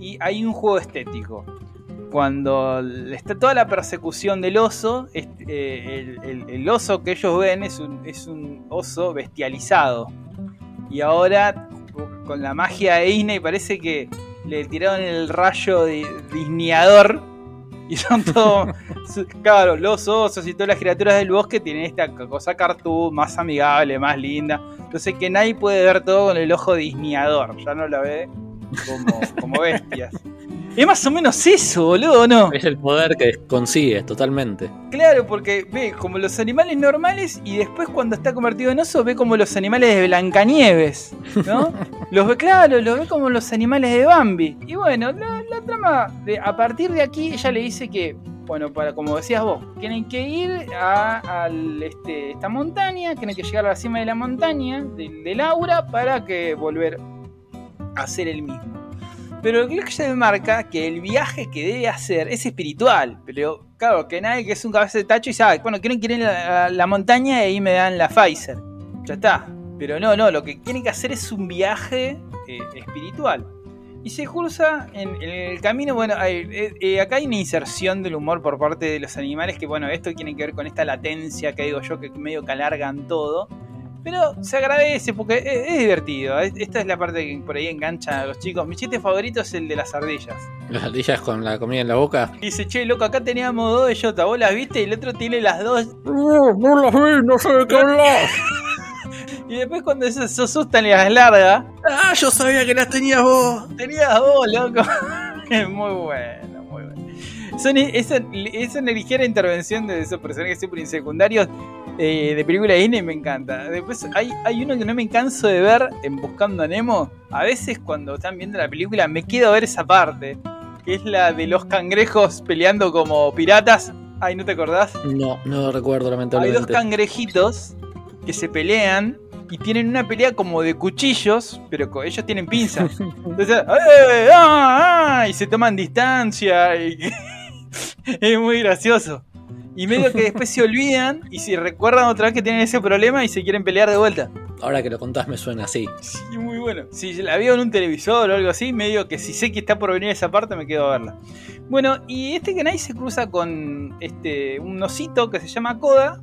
[SPEAKER 8] y hay un juego estético. Cuando está toda la persecución del oso, eh, el oso que ellos ven es un, es un oso bestializado. Y ahora, con la magia de Disney parece que le tiraron el rayo de disneador y son todos, <laughs> claro, los osos y todas las criaturas del bosque tienen esta cosa cartoon más amigable, más linda. Entonces que nadie puede ver todo con el ojo disneador, ya no la ve como, como bestias. Es más o menos eso, boludo, ¿no?
[SPEAKER 9] Es el poder que consigues totalmente.
[SPEAKER 8] Claro, porque ve como los animales normales y después cuando está convertido en oso ve como los animales de Blancanieves, ¿no? <laughs> los ve, claro, los ve como los animales de Bambi. Y bueno, la, la trama, de, a partir de aquí ella le dice que, bueno, para como decías vos, tienen que ir a, este, esta montaña, tienen que llegar a la cima de la montaña, de, de Laura, para que volver a hacer el mismo. Pero ella me marca que el viaje que debe hacer es espiritual. Pero claro, que nadie que es un cabeza de tacho y sabe, bueno, quieren ir a la, montaña y ahí me dan la Pfizer. Ya está. Pero no, no, lo que tienen que hacer es un viaje eh, espiritual. Y se cursa en, en el camino, bueno, hay, eh, eh, acá hay una inserción del humor por parte de los animales que, bueno, esto tiene que ver con esta latencia que digo yo, que medio que alargan todo. Pero se agradece porque es, es, divertido. Esta es la parte que por ahí engancha a los chicos. Mi chiste favorito es el de las ardillas.
[SPEAKER 9] ¿Las ardillas con la comida en la boca?
[SPEAKER 8] dice, che, loco, acá teníamos dos bellotas. ¿Vos las viste? Y el otro tiene las dos. <laughs>
[SPEAKER 3] No, no las vi, no sé de qué hablas. <laughs>
[SPEAKER 8] y después cuando se asustan y las larga.
[SPEAKER 9] Ah, yo sabía que las tenías vos.
[SPEAKER 8] Tenías vos, loco. <laughs> es muy bueno, muy bueno. Son, esa, esa una ligera intervención de esos personajes super insecundarios eh, de película de Disney me encanta. Después hay, hay uno que no me canso de ver en Buscando a Nemo. A veces cuando están viendo la película me quedo a ver esa parte. Que es la de los cangrejos peleando como piratas. Ay, ¿no te acordás?
[SPEAKER 9] No, no recuerdo lamentablemente.
[SPEAKER 8] Hay dos cangrejitos que se pelean y tienen una pelea como de cuchillos, pero ellos tienen pinzas. <laughs> Entonces, ¡eh, ah, ah! y se toman distancia. Y... <laughs> es muy gracioso. Y medio que después se olvidan y se recuerdan otra vez que tienen ese problema y se quieren pelear de vuelta.
[SPEAKER 9] Ahora que lo contás me suena así.
[SPEAKER 8] Sí, muy bueno. Si la veo en un televisor o algo así, medio que si sé que está por venir esa parte me quedo a verla. Bueno, y este Kenai se cruza con este un osito que se llama Koda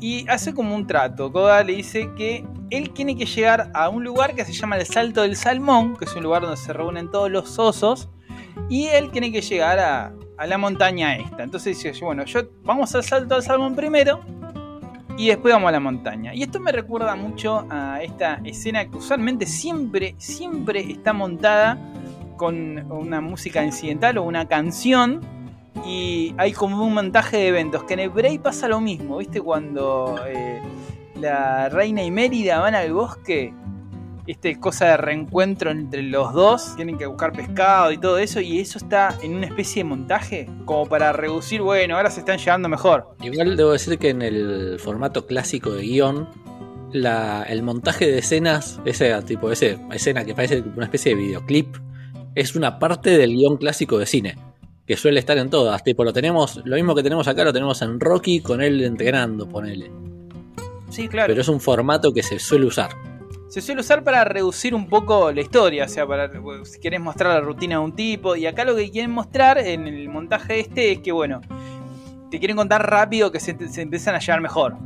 [SPEAKER 8] y hace como un trato. Koda le dice que él tiene que llegar a un lugar que se llama el Salto del Salmón, que es un lugar donde se reúnen todos los osos, y él tiene que llegar a, a la montaña esta. Entonces dice, bueno, yo vamos al salto al salmón primero y después vamos a la montaña. Y esto me recuerda mucho a esta escena que usualmente siempre, siempre está montada con una música incidental o una canción. Y hay como un montaje de eventos. Que en el Bray pasa lo mismo, ¿viste? Cuando eh, la reina y Mérida van al bosque este cosa de reencuentro entre los dos, tienen que buscar pescado y todo eso, y eso está en una especie de montaje, como para reducir, bueno, ahora se están llevando mejor.
[SPEAKER 9] Igual debo decir que en el formato clásico de guion, la, el montaje de escenas, ese tipo, ese escena que parece una especie de videoclip, es una parte del guion clásico de cine. Que suele estar en todas. Tipo, lo tenemos. Lo mismo que tenemos acá, lo tenemos en Rocky con él entrenando, ponele.
[SPEAKER 8] Sí, claro.
[SPEAKER 9] Pero es un formato que se suele usar
[SPEAKER 8] se suele usar para reducir un poco la historia, o sea, para si quieres mostrar la rutina de un tipo. Y acá lo que quieren mostrar en el montaje este es que, bueno, te quieren contar rápido que se, empiezan a llevar mejor.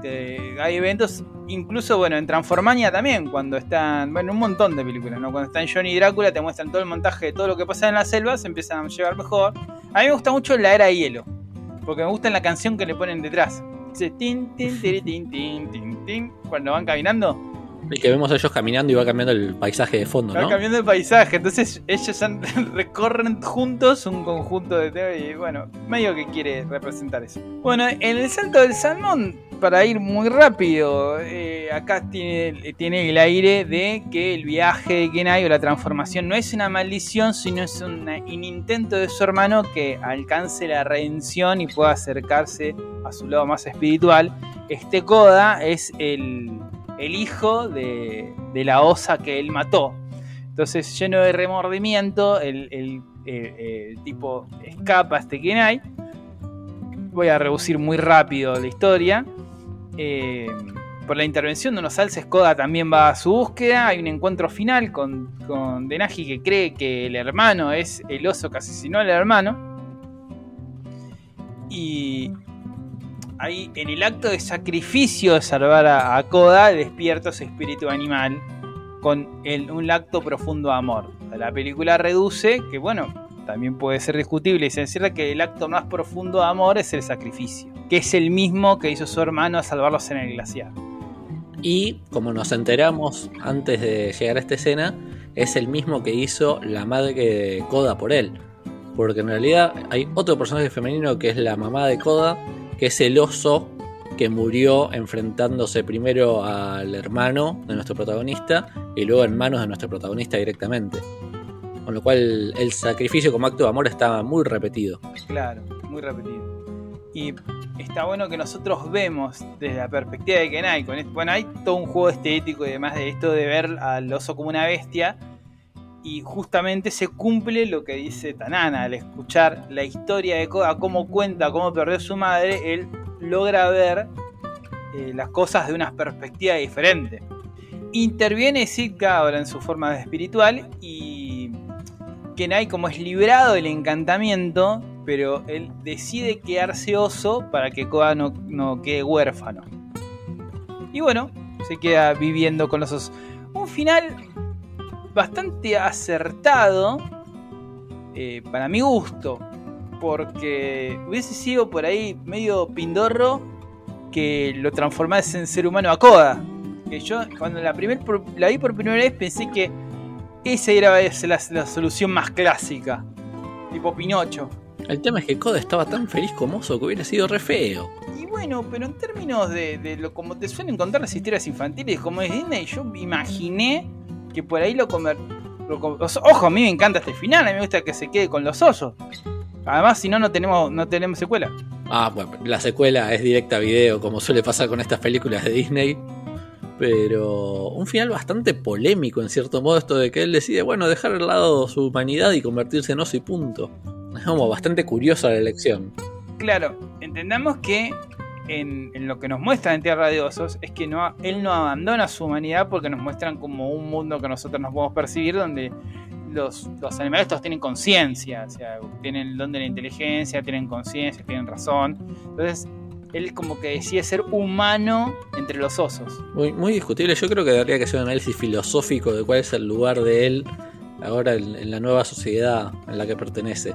[SPEAKER 8] Te, hay eventos, incluso, bueno, en Transformania también, cuando están, bueno, un montón de películas, ¿no? Cuando están Johnny y Drácula, te muestran todo el montaje de todo lo que pasa en la selva, se empiezan a llevar mejor. A mí me gusta mucho la era de hielo, porque me gusta la canción que le ponen detrás. Dice, tin, tin, tin, tin, tin, tin, tin, cuando van caminando.
[SPEAKER 9] Y que vemos a ellos caminando y va cambiando el paisaje de fondo, ¿no?
[SPEAKER 8] Va cambiando el paisaje, entonces ellos <laughs> recorren juntos un conjunto de tema y bueno, medio que quiere representar eso. Bueno, en el salto del salmón, para ir muy rápido, eh, acá tiene, tiene, el aire de que el viaje de Kenai o la transformación no es una maldición, sino es una, un intento de su hermano que alcance la redención y pueda acercarse a su lado más espiritual. Este Koda es el el hijo de, la osa que él mató. Entonces, lleno de remordimiento, el, el, el tipo escapa a este Kenai. Voy a reducir muy rápido la historia. Eh, por la intervención de unos alces, Koda también va a su búsqueda. Hay un encuentro final con, con Denagi que cree que el hermano es el oso que asesinó al hermano. Y, ahí en el acto de sacrificio de salvar a, a Koda despierta ese espíritu animal con un acto profundo de amor. La película reduce que, bueno, también puede ser discutible y se encierra que el acto más profundo de amor es el sacrificio, que es el mismo que hizo su hermano a salvarlos en el glaciar.
[SPEAKER 9] Y como nos enteramos antes de llegar a esta escena, es el mismo que hizo la madre de Koda por él. Porque en realidad hay otro personaje femenino que es la mamá de Koda, que es el oso que murió enfrentándose primero al hermano de nuestro protagonista y luego en manos de nuestro protagonista directamente. Con lo cual el sacrificio como acto de amor estaba muy repetido.
[SPEAKER 8] Claro, muy repetido. Y está bueno que nosotros vemos desde la perspectiva de Kenai. Con bueno, hay todo un juego estético y demás de esto de ver al oso como una bestia. Y justamente se cumple lo que dice Tanana al escuchar la historia de Koda, cómo cuenta, cómo perdió su madre. Él logra ver eh, las cosas de una perspectiva diferente. Interviene Sitka ahora en su forma espiritual y Kenai como es librado del encantamiento, pero él decide quedarse oso para que Koda no, no quede huérfano. Y bueno, se queda viviendo con los osos. Un final bastante acertado eh, para mi gusto, porque hubiese sido por ahí medio pindorro que lo transformase en ser humano a Koda. Que yo cuando la, primer, la vi por primera vez pensé que esa era la, la solución más clásica, tipo Pinocho.
[SPEAKER 9] El tema es que Koda estaba tan feliz como oso que hubiera sido re feo.
[SPEAKER 8] Y bueno, pero en términos de, de lo como te suelen contar las historias infantiles, como es Disney, yo imaginé que por ahí lo comer. lo ojo, a mí me encanta este final, a mí me gusta que se quede con los osos. Además, si no, no tenemos, no tenemos secuela.
[SPEAKER 9] Ah, bueno, la secuela es directa a video, como suele pasar con estas películas de Disney. Pero un final bastante polémico, en cierto modo, esto de que él decide, bueno, dejar al lado su humanidad y convertirse en oso y punto. Es como bastante curiosa la elección.
[SPEAKER 8] Claro, entendamos que en, lo que nos muestra en Tierra de Osos es que él no abandona su humanidad porque nos muestran como un mundo que nosotros nos podemos percibir donde los, animales todos tienen conciencia, o sea, tienen el don de la inteligencia, tienen conciencia, tienen razón. Entonces, él como que decide ser humano entre los osos.
[SPEAKER 9] Muy, discutible. Yo creo que debería que ser un análisis filosófico de cuál es el lugar de él ahora en, en la nueva sociedad en la que pertenece.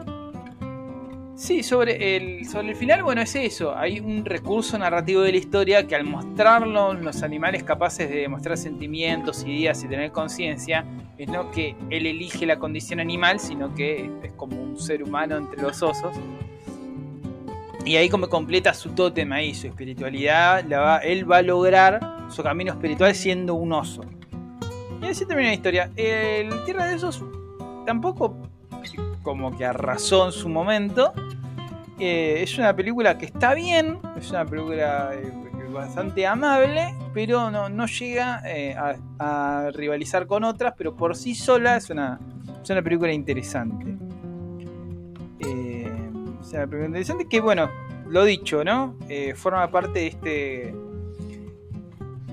[SPEAKER 8] Sí, sobre el, sobre el final, bueno, es eso. Hay un recurso narrativo de la historia que al mostrarlo los animales capaces de demostrar sentimientos, ideas y tener conciencia, es no que él elige la condición animal, sino que es como un ser humano entre los osos. Y ahí como completa su tótem ahí, su espiritualidad, la va- él va a lograr su camino espiritual siendo un oso. Y así termina la historia. El Tierra de Osos tampoco como que arrasó en su momento. Es una película que está bien, es una película eh, bastante amable, pero no, no llega eh, a, a rivalizar con otras, pero por sí sola es una, es una película interesante. Eh, es una película interesante que, bueno, lo dicho, ¿no? Eh, forma parte de este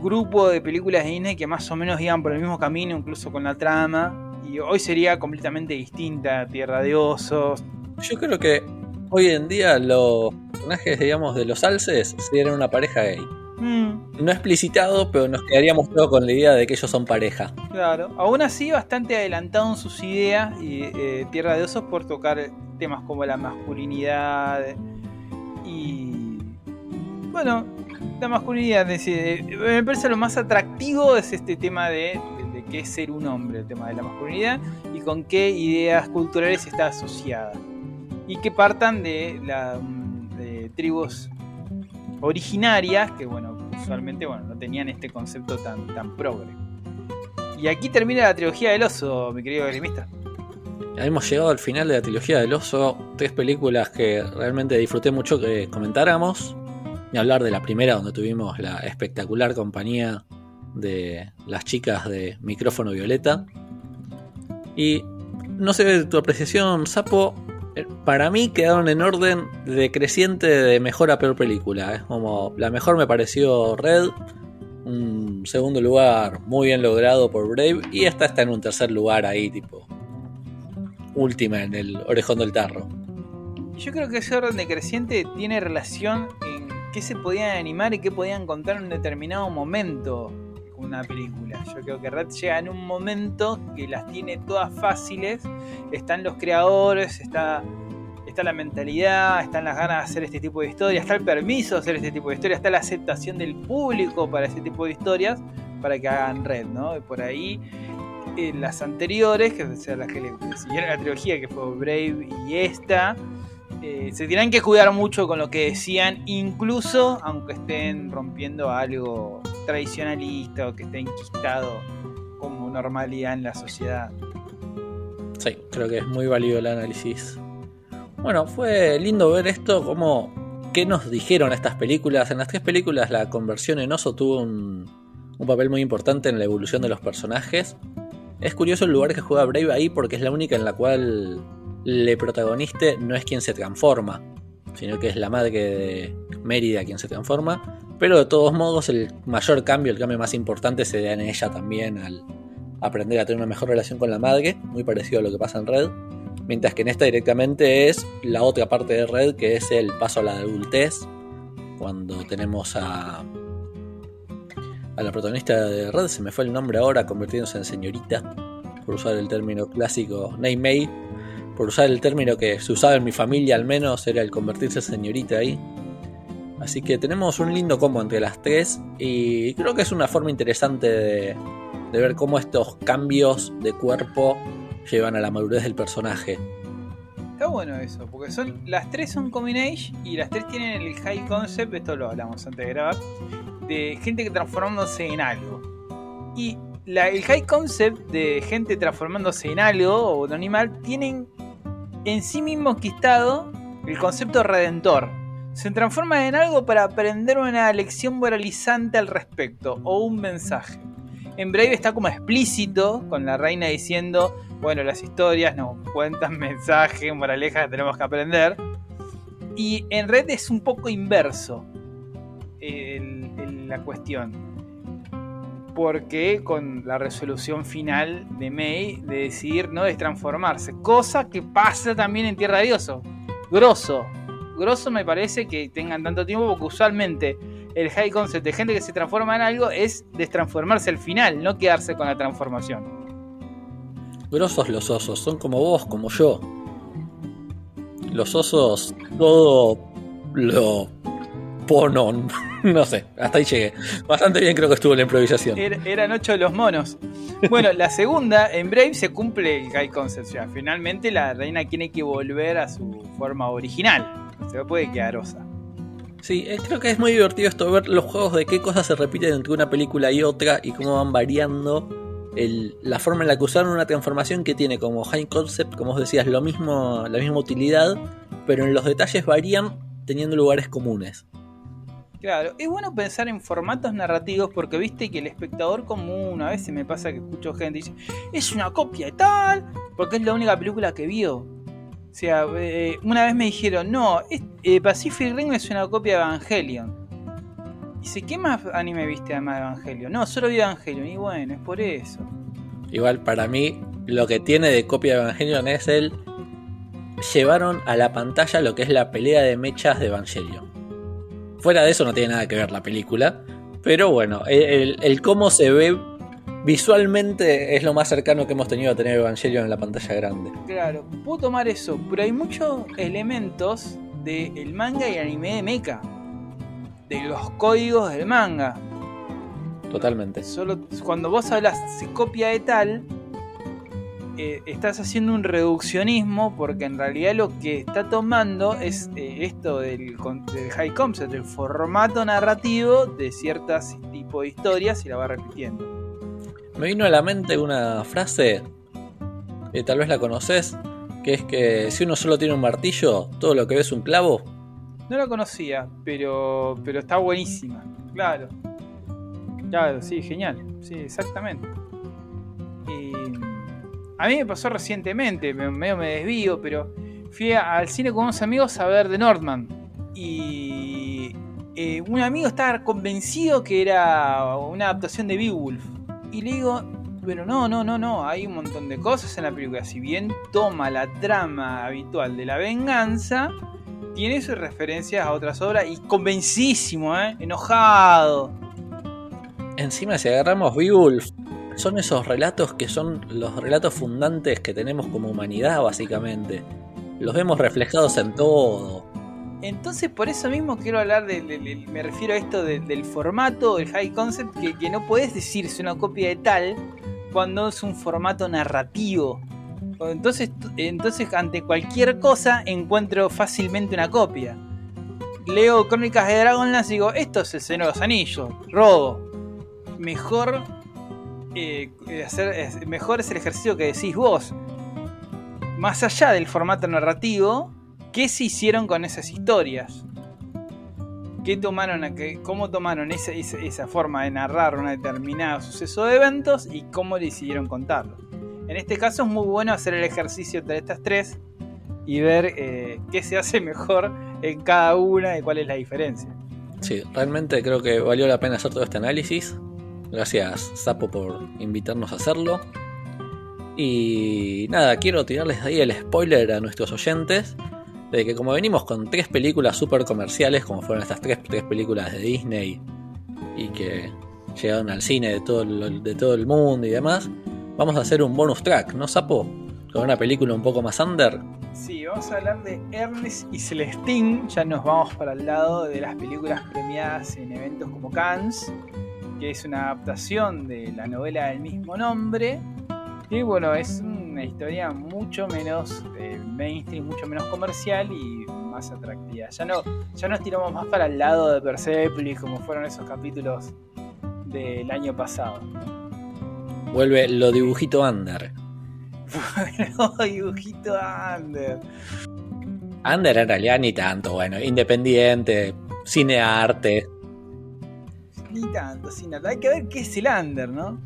[SPEAKER 8] grupo de películas de Disney que más o menos iban por el mismo camino, incluso con la trama. Y hoy sería completamente distinta, Tierra de Osos.
[SPEAKER 9] Yo creo que hoy en día los personajes, digamos, de los alces serían una pareja gay.
[SPEAKER 8] Mm,
[SPEAKER 9] No explicitado, pero nos quedaríamos todos con la idea de que ellos son pareja.
[SPEAKER 8] claro. Aún así, bastante adelantado en sus ideas y eh, Tierra de Osos por tocar temas como la masculinidad y. Bueno, la masculinidad. es decir, eh, me parece lo más atractivo es este tema de, de, de qué es ser un hombre, el tema de la masculinidad y con qué ideas culturales está asociada. Y que partan de, la, de tribus originarias que, bueno, usualmente bueno, no tenían este concepto tan, tan progre. Y aquí termina la trilogía del oso, mi querido grimista.
[SPEAKER 9] Hemos llegado al final de la trilogía del oso, tres películas que realmente disfruté mucho que comentáramos. Y hablar de la primera donde tuvimos la espectacular compañía de las chicas de micrófono violeta. Y no sé tu apreciación, Sapo. Eh, Para mí quedaron en orden decreciente de mejor a peor película. Es como la mejor me pareció Red. Un segundo lugar muy bien logrado por Brave. Y esta está en un tercer lugar ahí, tipo última en el orejón del tarro.
[SPEAKER 8] Yo creo que ese orden decreciente tiene relación en qué se podían animar y qué podían contar en un determinado momento. Una película. Yo creo que Red llega en un momento que las tiene todas fáciles. Están los creadores, está, está la mentalidad, están las ganas de hacer este tipo de historias, está el permiso de hacer este tipo de historias, está la aceptación del público para ese tipo de historias para que hagan Red, ¿no? Y por ahí las anteriores, que son las que le siguieron la trilogía, que fue Brave y esta, eh, se tienen que cuidar mucho con lo que decían, incluso aunque estén rompiendo algo tradicionalista o que esté enquistado como normalidad en la sociedad.
[SPEAKER 9] Sí, creo que es muy válido el análisis. Bueno, fue lindo ver esto, como qué nos dijeron estas películas. En las tres películas la conversión en oso tuvo un, papel muy importante en la evolución de los personajes. Es curioso el lugar que juega Brave ahí porque es la única en la cual el protagonista no es quien se transforma, sino que es la madre de Mérida quien se transforma. Pero de todos modos el mayor cambio, el cambio más importante se da en ella también al aprender a tener una mejor relación con la madre, muy parecido a lo que pasa en Red. Mientras que en esta directamente es la otra parte de Red, que es el paso a la adultez, cuando tenemos a, a la protagonista de Red, se me fue el nombre ahora, convirtiéndose en señorita, por usar el término clásico, Nay May, por usar el término que se usaba en mi familia al menos, era el convertirse en señorita ahí. Así que tenemos un lindo combo entre las tres y creo que es una forma interesante de, ver cómo estos cambios de cuerpo llevan a la madurez del personaje.
[SPEAKER 8] Está bueno eso, porque son las tres son coming age y las tres tienen el high concept, esto lo hablamos antes de grabar, de gente que transformándose en algo. Y la- el high concept de gente transformándose en algo o en animal tienen en sí mismo quistado el concepto redentor. Se transforma en algo para aprender una lección moralizante al respecto o un mensaje. En Brave está como explícito con la reina diciendo, bueno, las historias nos cuentan <laughs> mensajes, moralejas que tenemos que aprender. Y en Red es un poco inverso la cuestión. Porque con la resolución final de May de decidir no destransformarse. Cosa que pasa también en Tierra de. Grosso. Grosso me parece que tengan tanto tiempo porque usualmente el high concept de gente que se transforma en algo es destransformarse al final, no quedarse con la transformación.
[SPEAKER 9] Grosos los osos, son como vos, como yo. Los osos todo lo ponon. <laughs> No sé, hasta ahí llegué. Bastante bien creo que estuvo la improvisación.
[SPEAKER 8] Er- eran ocho los monos. Bueno, la segunda, en Brave se cumple el high concept. O sea, finalmente la reina tiene que volver a su forma original. Se puede quedar osa.
[SPEAKER 9] Sí, eh, creo que es muy divertido esto, ver los juegos de qué cosas se repiten entre una película y otra y cómo van variando el- la forma en la que usaron una transformación que tiene como high concept, como vos decías, lo mismo, la misma utilidad, pero en los detalles varían teniendo lugares comunes.
[SPEAKER 8] Claro, es bueno pensar en formatos narrativos porque viste que el espectador común, a veces me pasa que escucho gente y dice, es una copia de tal, porque es la única película que vio. O sea, eh, una vez me dijeron, no, eh, Pacific Rim es una copia de Evangelion. Dice, ¿qué más anime viste además de Evangelion? No, solo vi Evangelion. Y bueno, es por eso.
[SPEAKER 9] Igual para mí lo que tiene de copia de Evangelion es el llevaron a la pantalla lo que es la pelea de mechas de Evangelion. Fuera de eso no tiene nada que ver la película, pero bueno, el cómo se ve visualmente es lo más cercano que hemos tenido a tener Evangelion en la pantalla grande.
[SPEAKER 8] Claro, puedo tomar eso, pero hay muchos elementos del manga y anime de mecha. De los códigos del manga.
[SPEAKER 9] Totalmente.
[SPEAKER 8] Solo cuando vos hablas se copia de tal, eh, estás haciendo un reduccionismo porque en realidad lo que está tomando es eh, esto del high concept, el formato narrativo de ciertas tipo de historias y la va repitiendo.
[SPEAKER 9] Me vino a la mente una frase, que tal vez la conoces, que es que si uno solo tiene un martillo, todo lo que ve es un clavo.
[SPEAKER 8] No la conocía, pero, pero está buenísima. Claro. Claro, sí, genial. Sí, exactamente. Y a mí me pasó recientemente, me- medio me desvío, pero fui al cine con unos amigos a ver The Northman. Y eh, un amigo estaba convencido que era una adaptación de Beowulf. Y le digo, pero no, no, no, no, hay un montón de cosas en la película. Si bien toma la trama habitual de la venganza, tiene sus referencias a otras obras y convencidísimo, ¿eh? enojado.
[SPEAKER 9] Encima, si agarramos Beowulf, son esos relatos que son los relatos fundantes que tenemos como humanidad, básicamente. Los vemos reflejados en todo.
[SPEAKER 8] Entonces, por eso mismo quiero hablar de, de- de- me refiero a esto de- del formato, el high concept, que, no puedes decirse una copia de tal cuando es un formato narrativo. Entonces, entonces ante cualquier cosa encuentro fácilmente una copia. Leo Crónicas de Dragonlance y digo, esto es el Señor de los Anillos, robo. Mejor, eh, hacer, mejor es el ejercicio que decís vos. Más allá del formato narrativo, ¿qué se hicieron con esas historias? ¿Qué tomaron ¿Cómo tomaron esa forma de narrar un determinado suceso de eventos y cómo decidieron contarlo? En este caso es muy bueno hacer el ejercicio entre estas tres y ver eh, qué se hace <laughs> mejor en cada una y cuál es la diferencia.
[SPEAKER 9] Sí, realmente creo que valió la pena hacer todo este análisis. Gracias, Sapo, por invitarnos a hacerlo. Y nada, quiero tirarles ahí el spoiler a nuestros oyentes de que como venimos con tres películas super comerciales, como fueron estas tres, tres películas de Disney y que llegaron al cine de todo, el, mundo y demás, vamos a hacer un bonus track, ¿no, Sapo? Con una película un poco más under.
[SPEAKER 8] Sí, vamos a hablar de Ernest y Celestine. Ya nos vamos para el lado de las películas premiadas en eventos como Cannes, que es una adaptación de la novela del mismo nombre. Y bueno, es una historia mucho menos eh, mainstream, mucho menos comercial y más atractiva. Ya no, ya nos tiramos más para el lado de Persepolis, como fueron esos capítulos del año pasado.
[SPEAKER 9] Vuelve lo dibujito under. <laughs>
[SPEAKER 8] Bueno, dibujito under.
[SPEAKER 9] Under en realidad ni tanto, bueno, independiente, cine arte.
[SPEAKER 8] Ni tanto, sin nada. Hay que ver qué es el under, ¿no?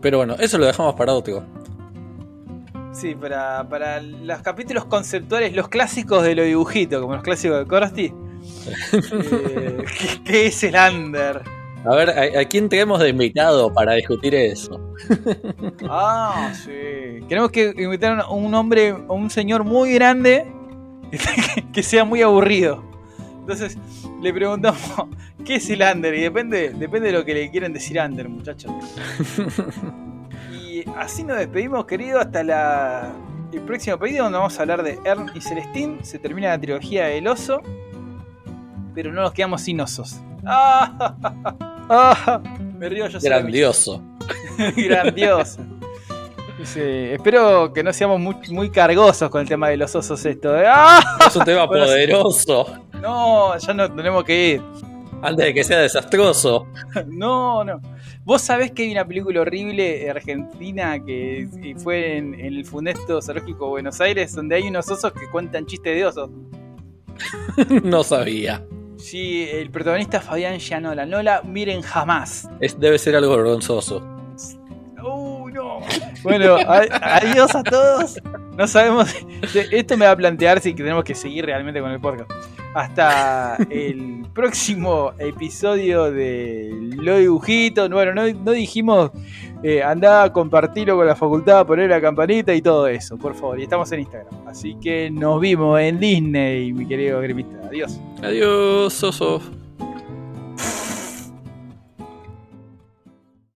[SPEAKER 9] Pero bueno, eso lo dejamos para otro.
[SPEAKER 8] Sí, para, para los capítulos conceptuales, los clásicos de lo dibujito, como los clásicos de Corsti. <laughs> Eh, ¿qué, qué es el under?
[SPEAKER 9] A ver, ¿a, a quién tenemos de invitado para discutir eso? <laughs>
[SPEAKER 8] Ah, sí. Queremos que invitar a un hombre, a un señor muy grande <laughs> que, sea muy aburrido. Entonces le preguntamos, ¿qué es el under? Y depende, depende de lo que le quieren decir under, muchachos. Y así nos despedimos, querido, hasta la, el próximo pedido donde vamos a hablar de Ern y Celestine. Se termina la trilogía del oso, pero no nos quedamos sin osos. ¡Ah! <laughs> ¡Ah! Me río yo.
[SPEAKER 9] Grandioso. <laughs>
[SPEAKER 8] Grandioso. Dice, espero que no seamos muy, muy cargosos con el tema de los osos esto. ¡Ah! <laughs>
[SPEAKER 9] Es un tema
[SPEAKER 8] Bueno,
[SPEAKER 9] poderoso.
[SPEAKER 8] No, ya no tenemos que ir.
[SPEAKER 9] Antes de que sea desastroso.
[SPEAKER 8] No, no. Vos sabés que hay una película horrible argentina que que fue en, en el Funesto Zoológico de Buenos Aires, donde hay unos osos que cuentan chistes de osos. <laughs>
[SPEAKER 9] no sabía.
[SPEAKER 8] Sí, el protagonista es Fabián Gianola. No la miren jamás.
[SPEAKER 9] Es, debe ser algo vergonzoso.
[SPEAKER 8] ¡Uh, no! Bueno, a- adiós a todos. No sabemos. Esto me va a plantear si tenemos que seguir realmente con el podcast. Hasta el próximo episodio de Lo Dibujito. Bueno, no, no dijimos eh, andá a compartirlo con la facultad, poner la campanita y todo eso, por favor. Y estamos en Instagram. Así que nos vimos en Disney, mi querido gremista. Adiós.
[SPEAKER 9] Adiós, oso.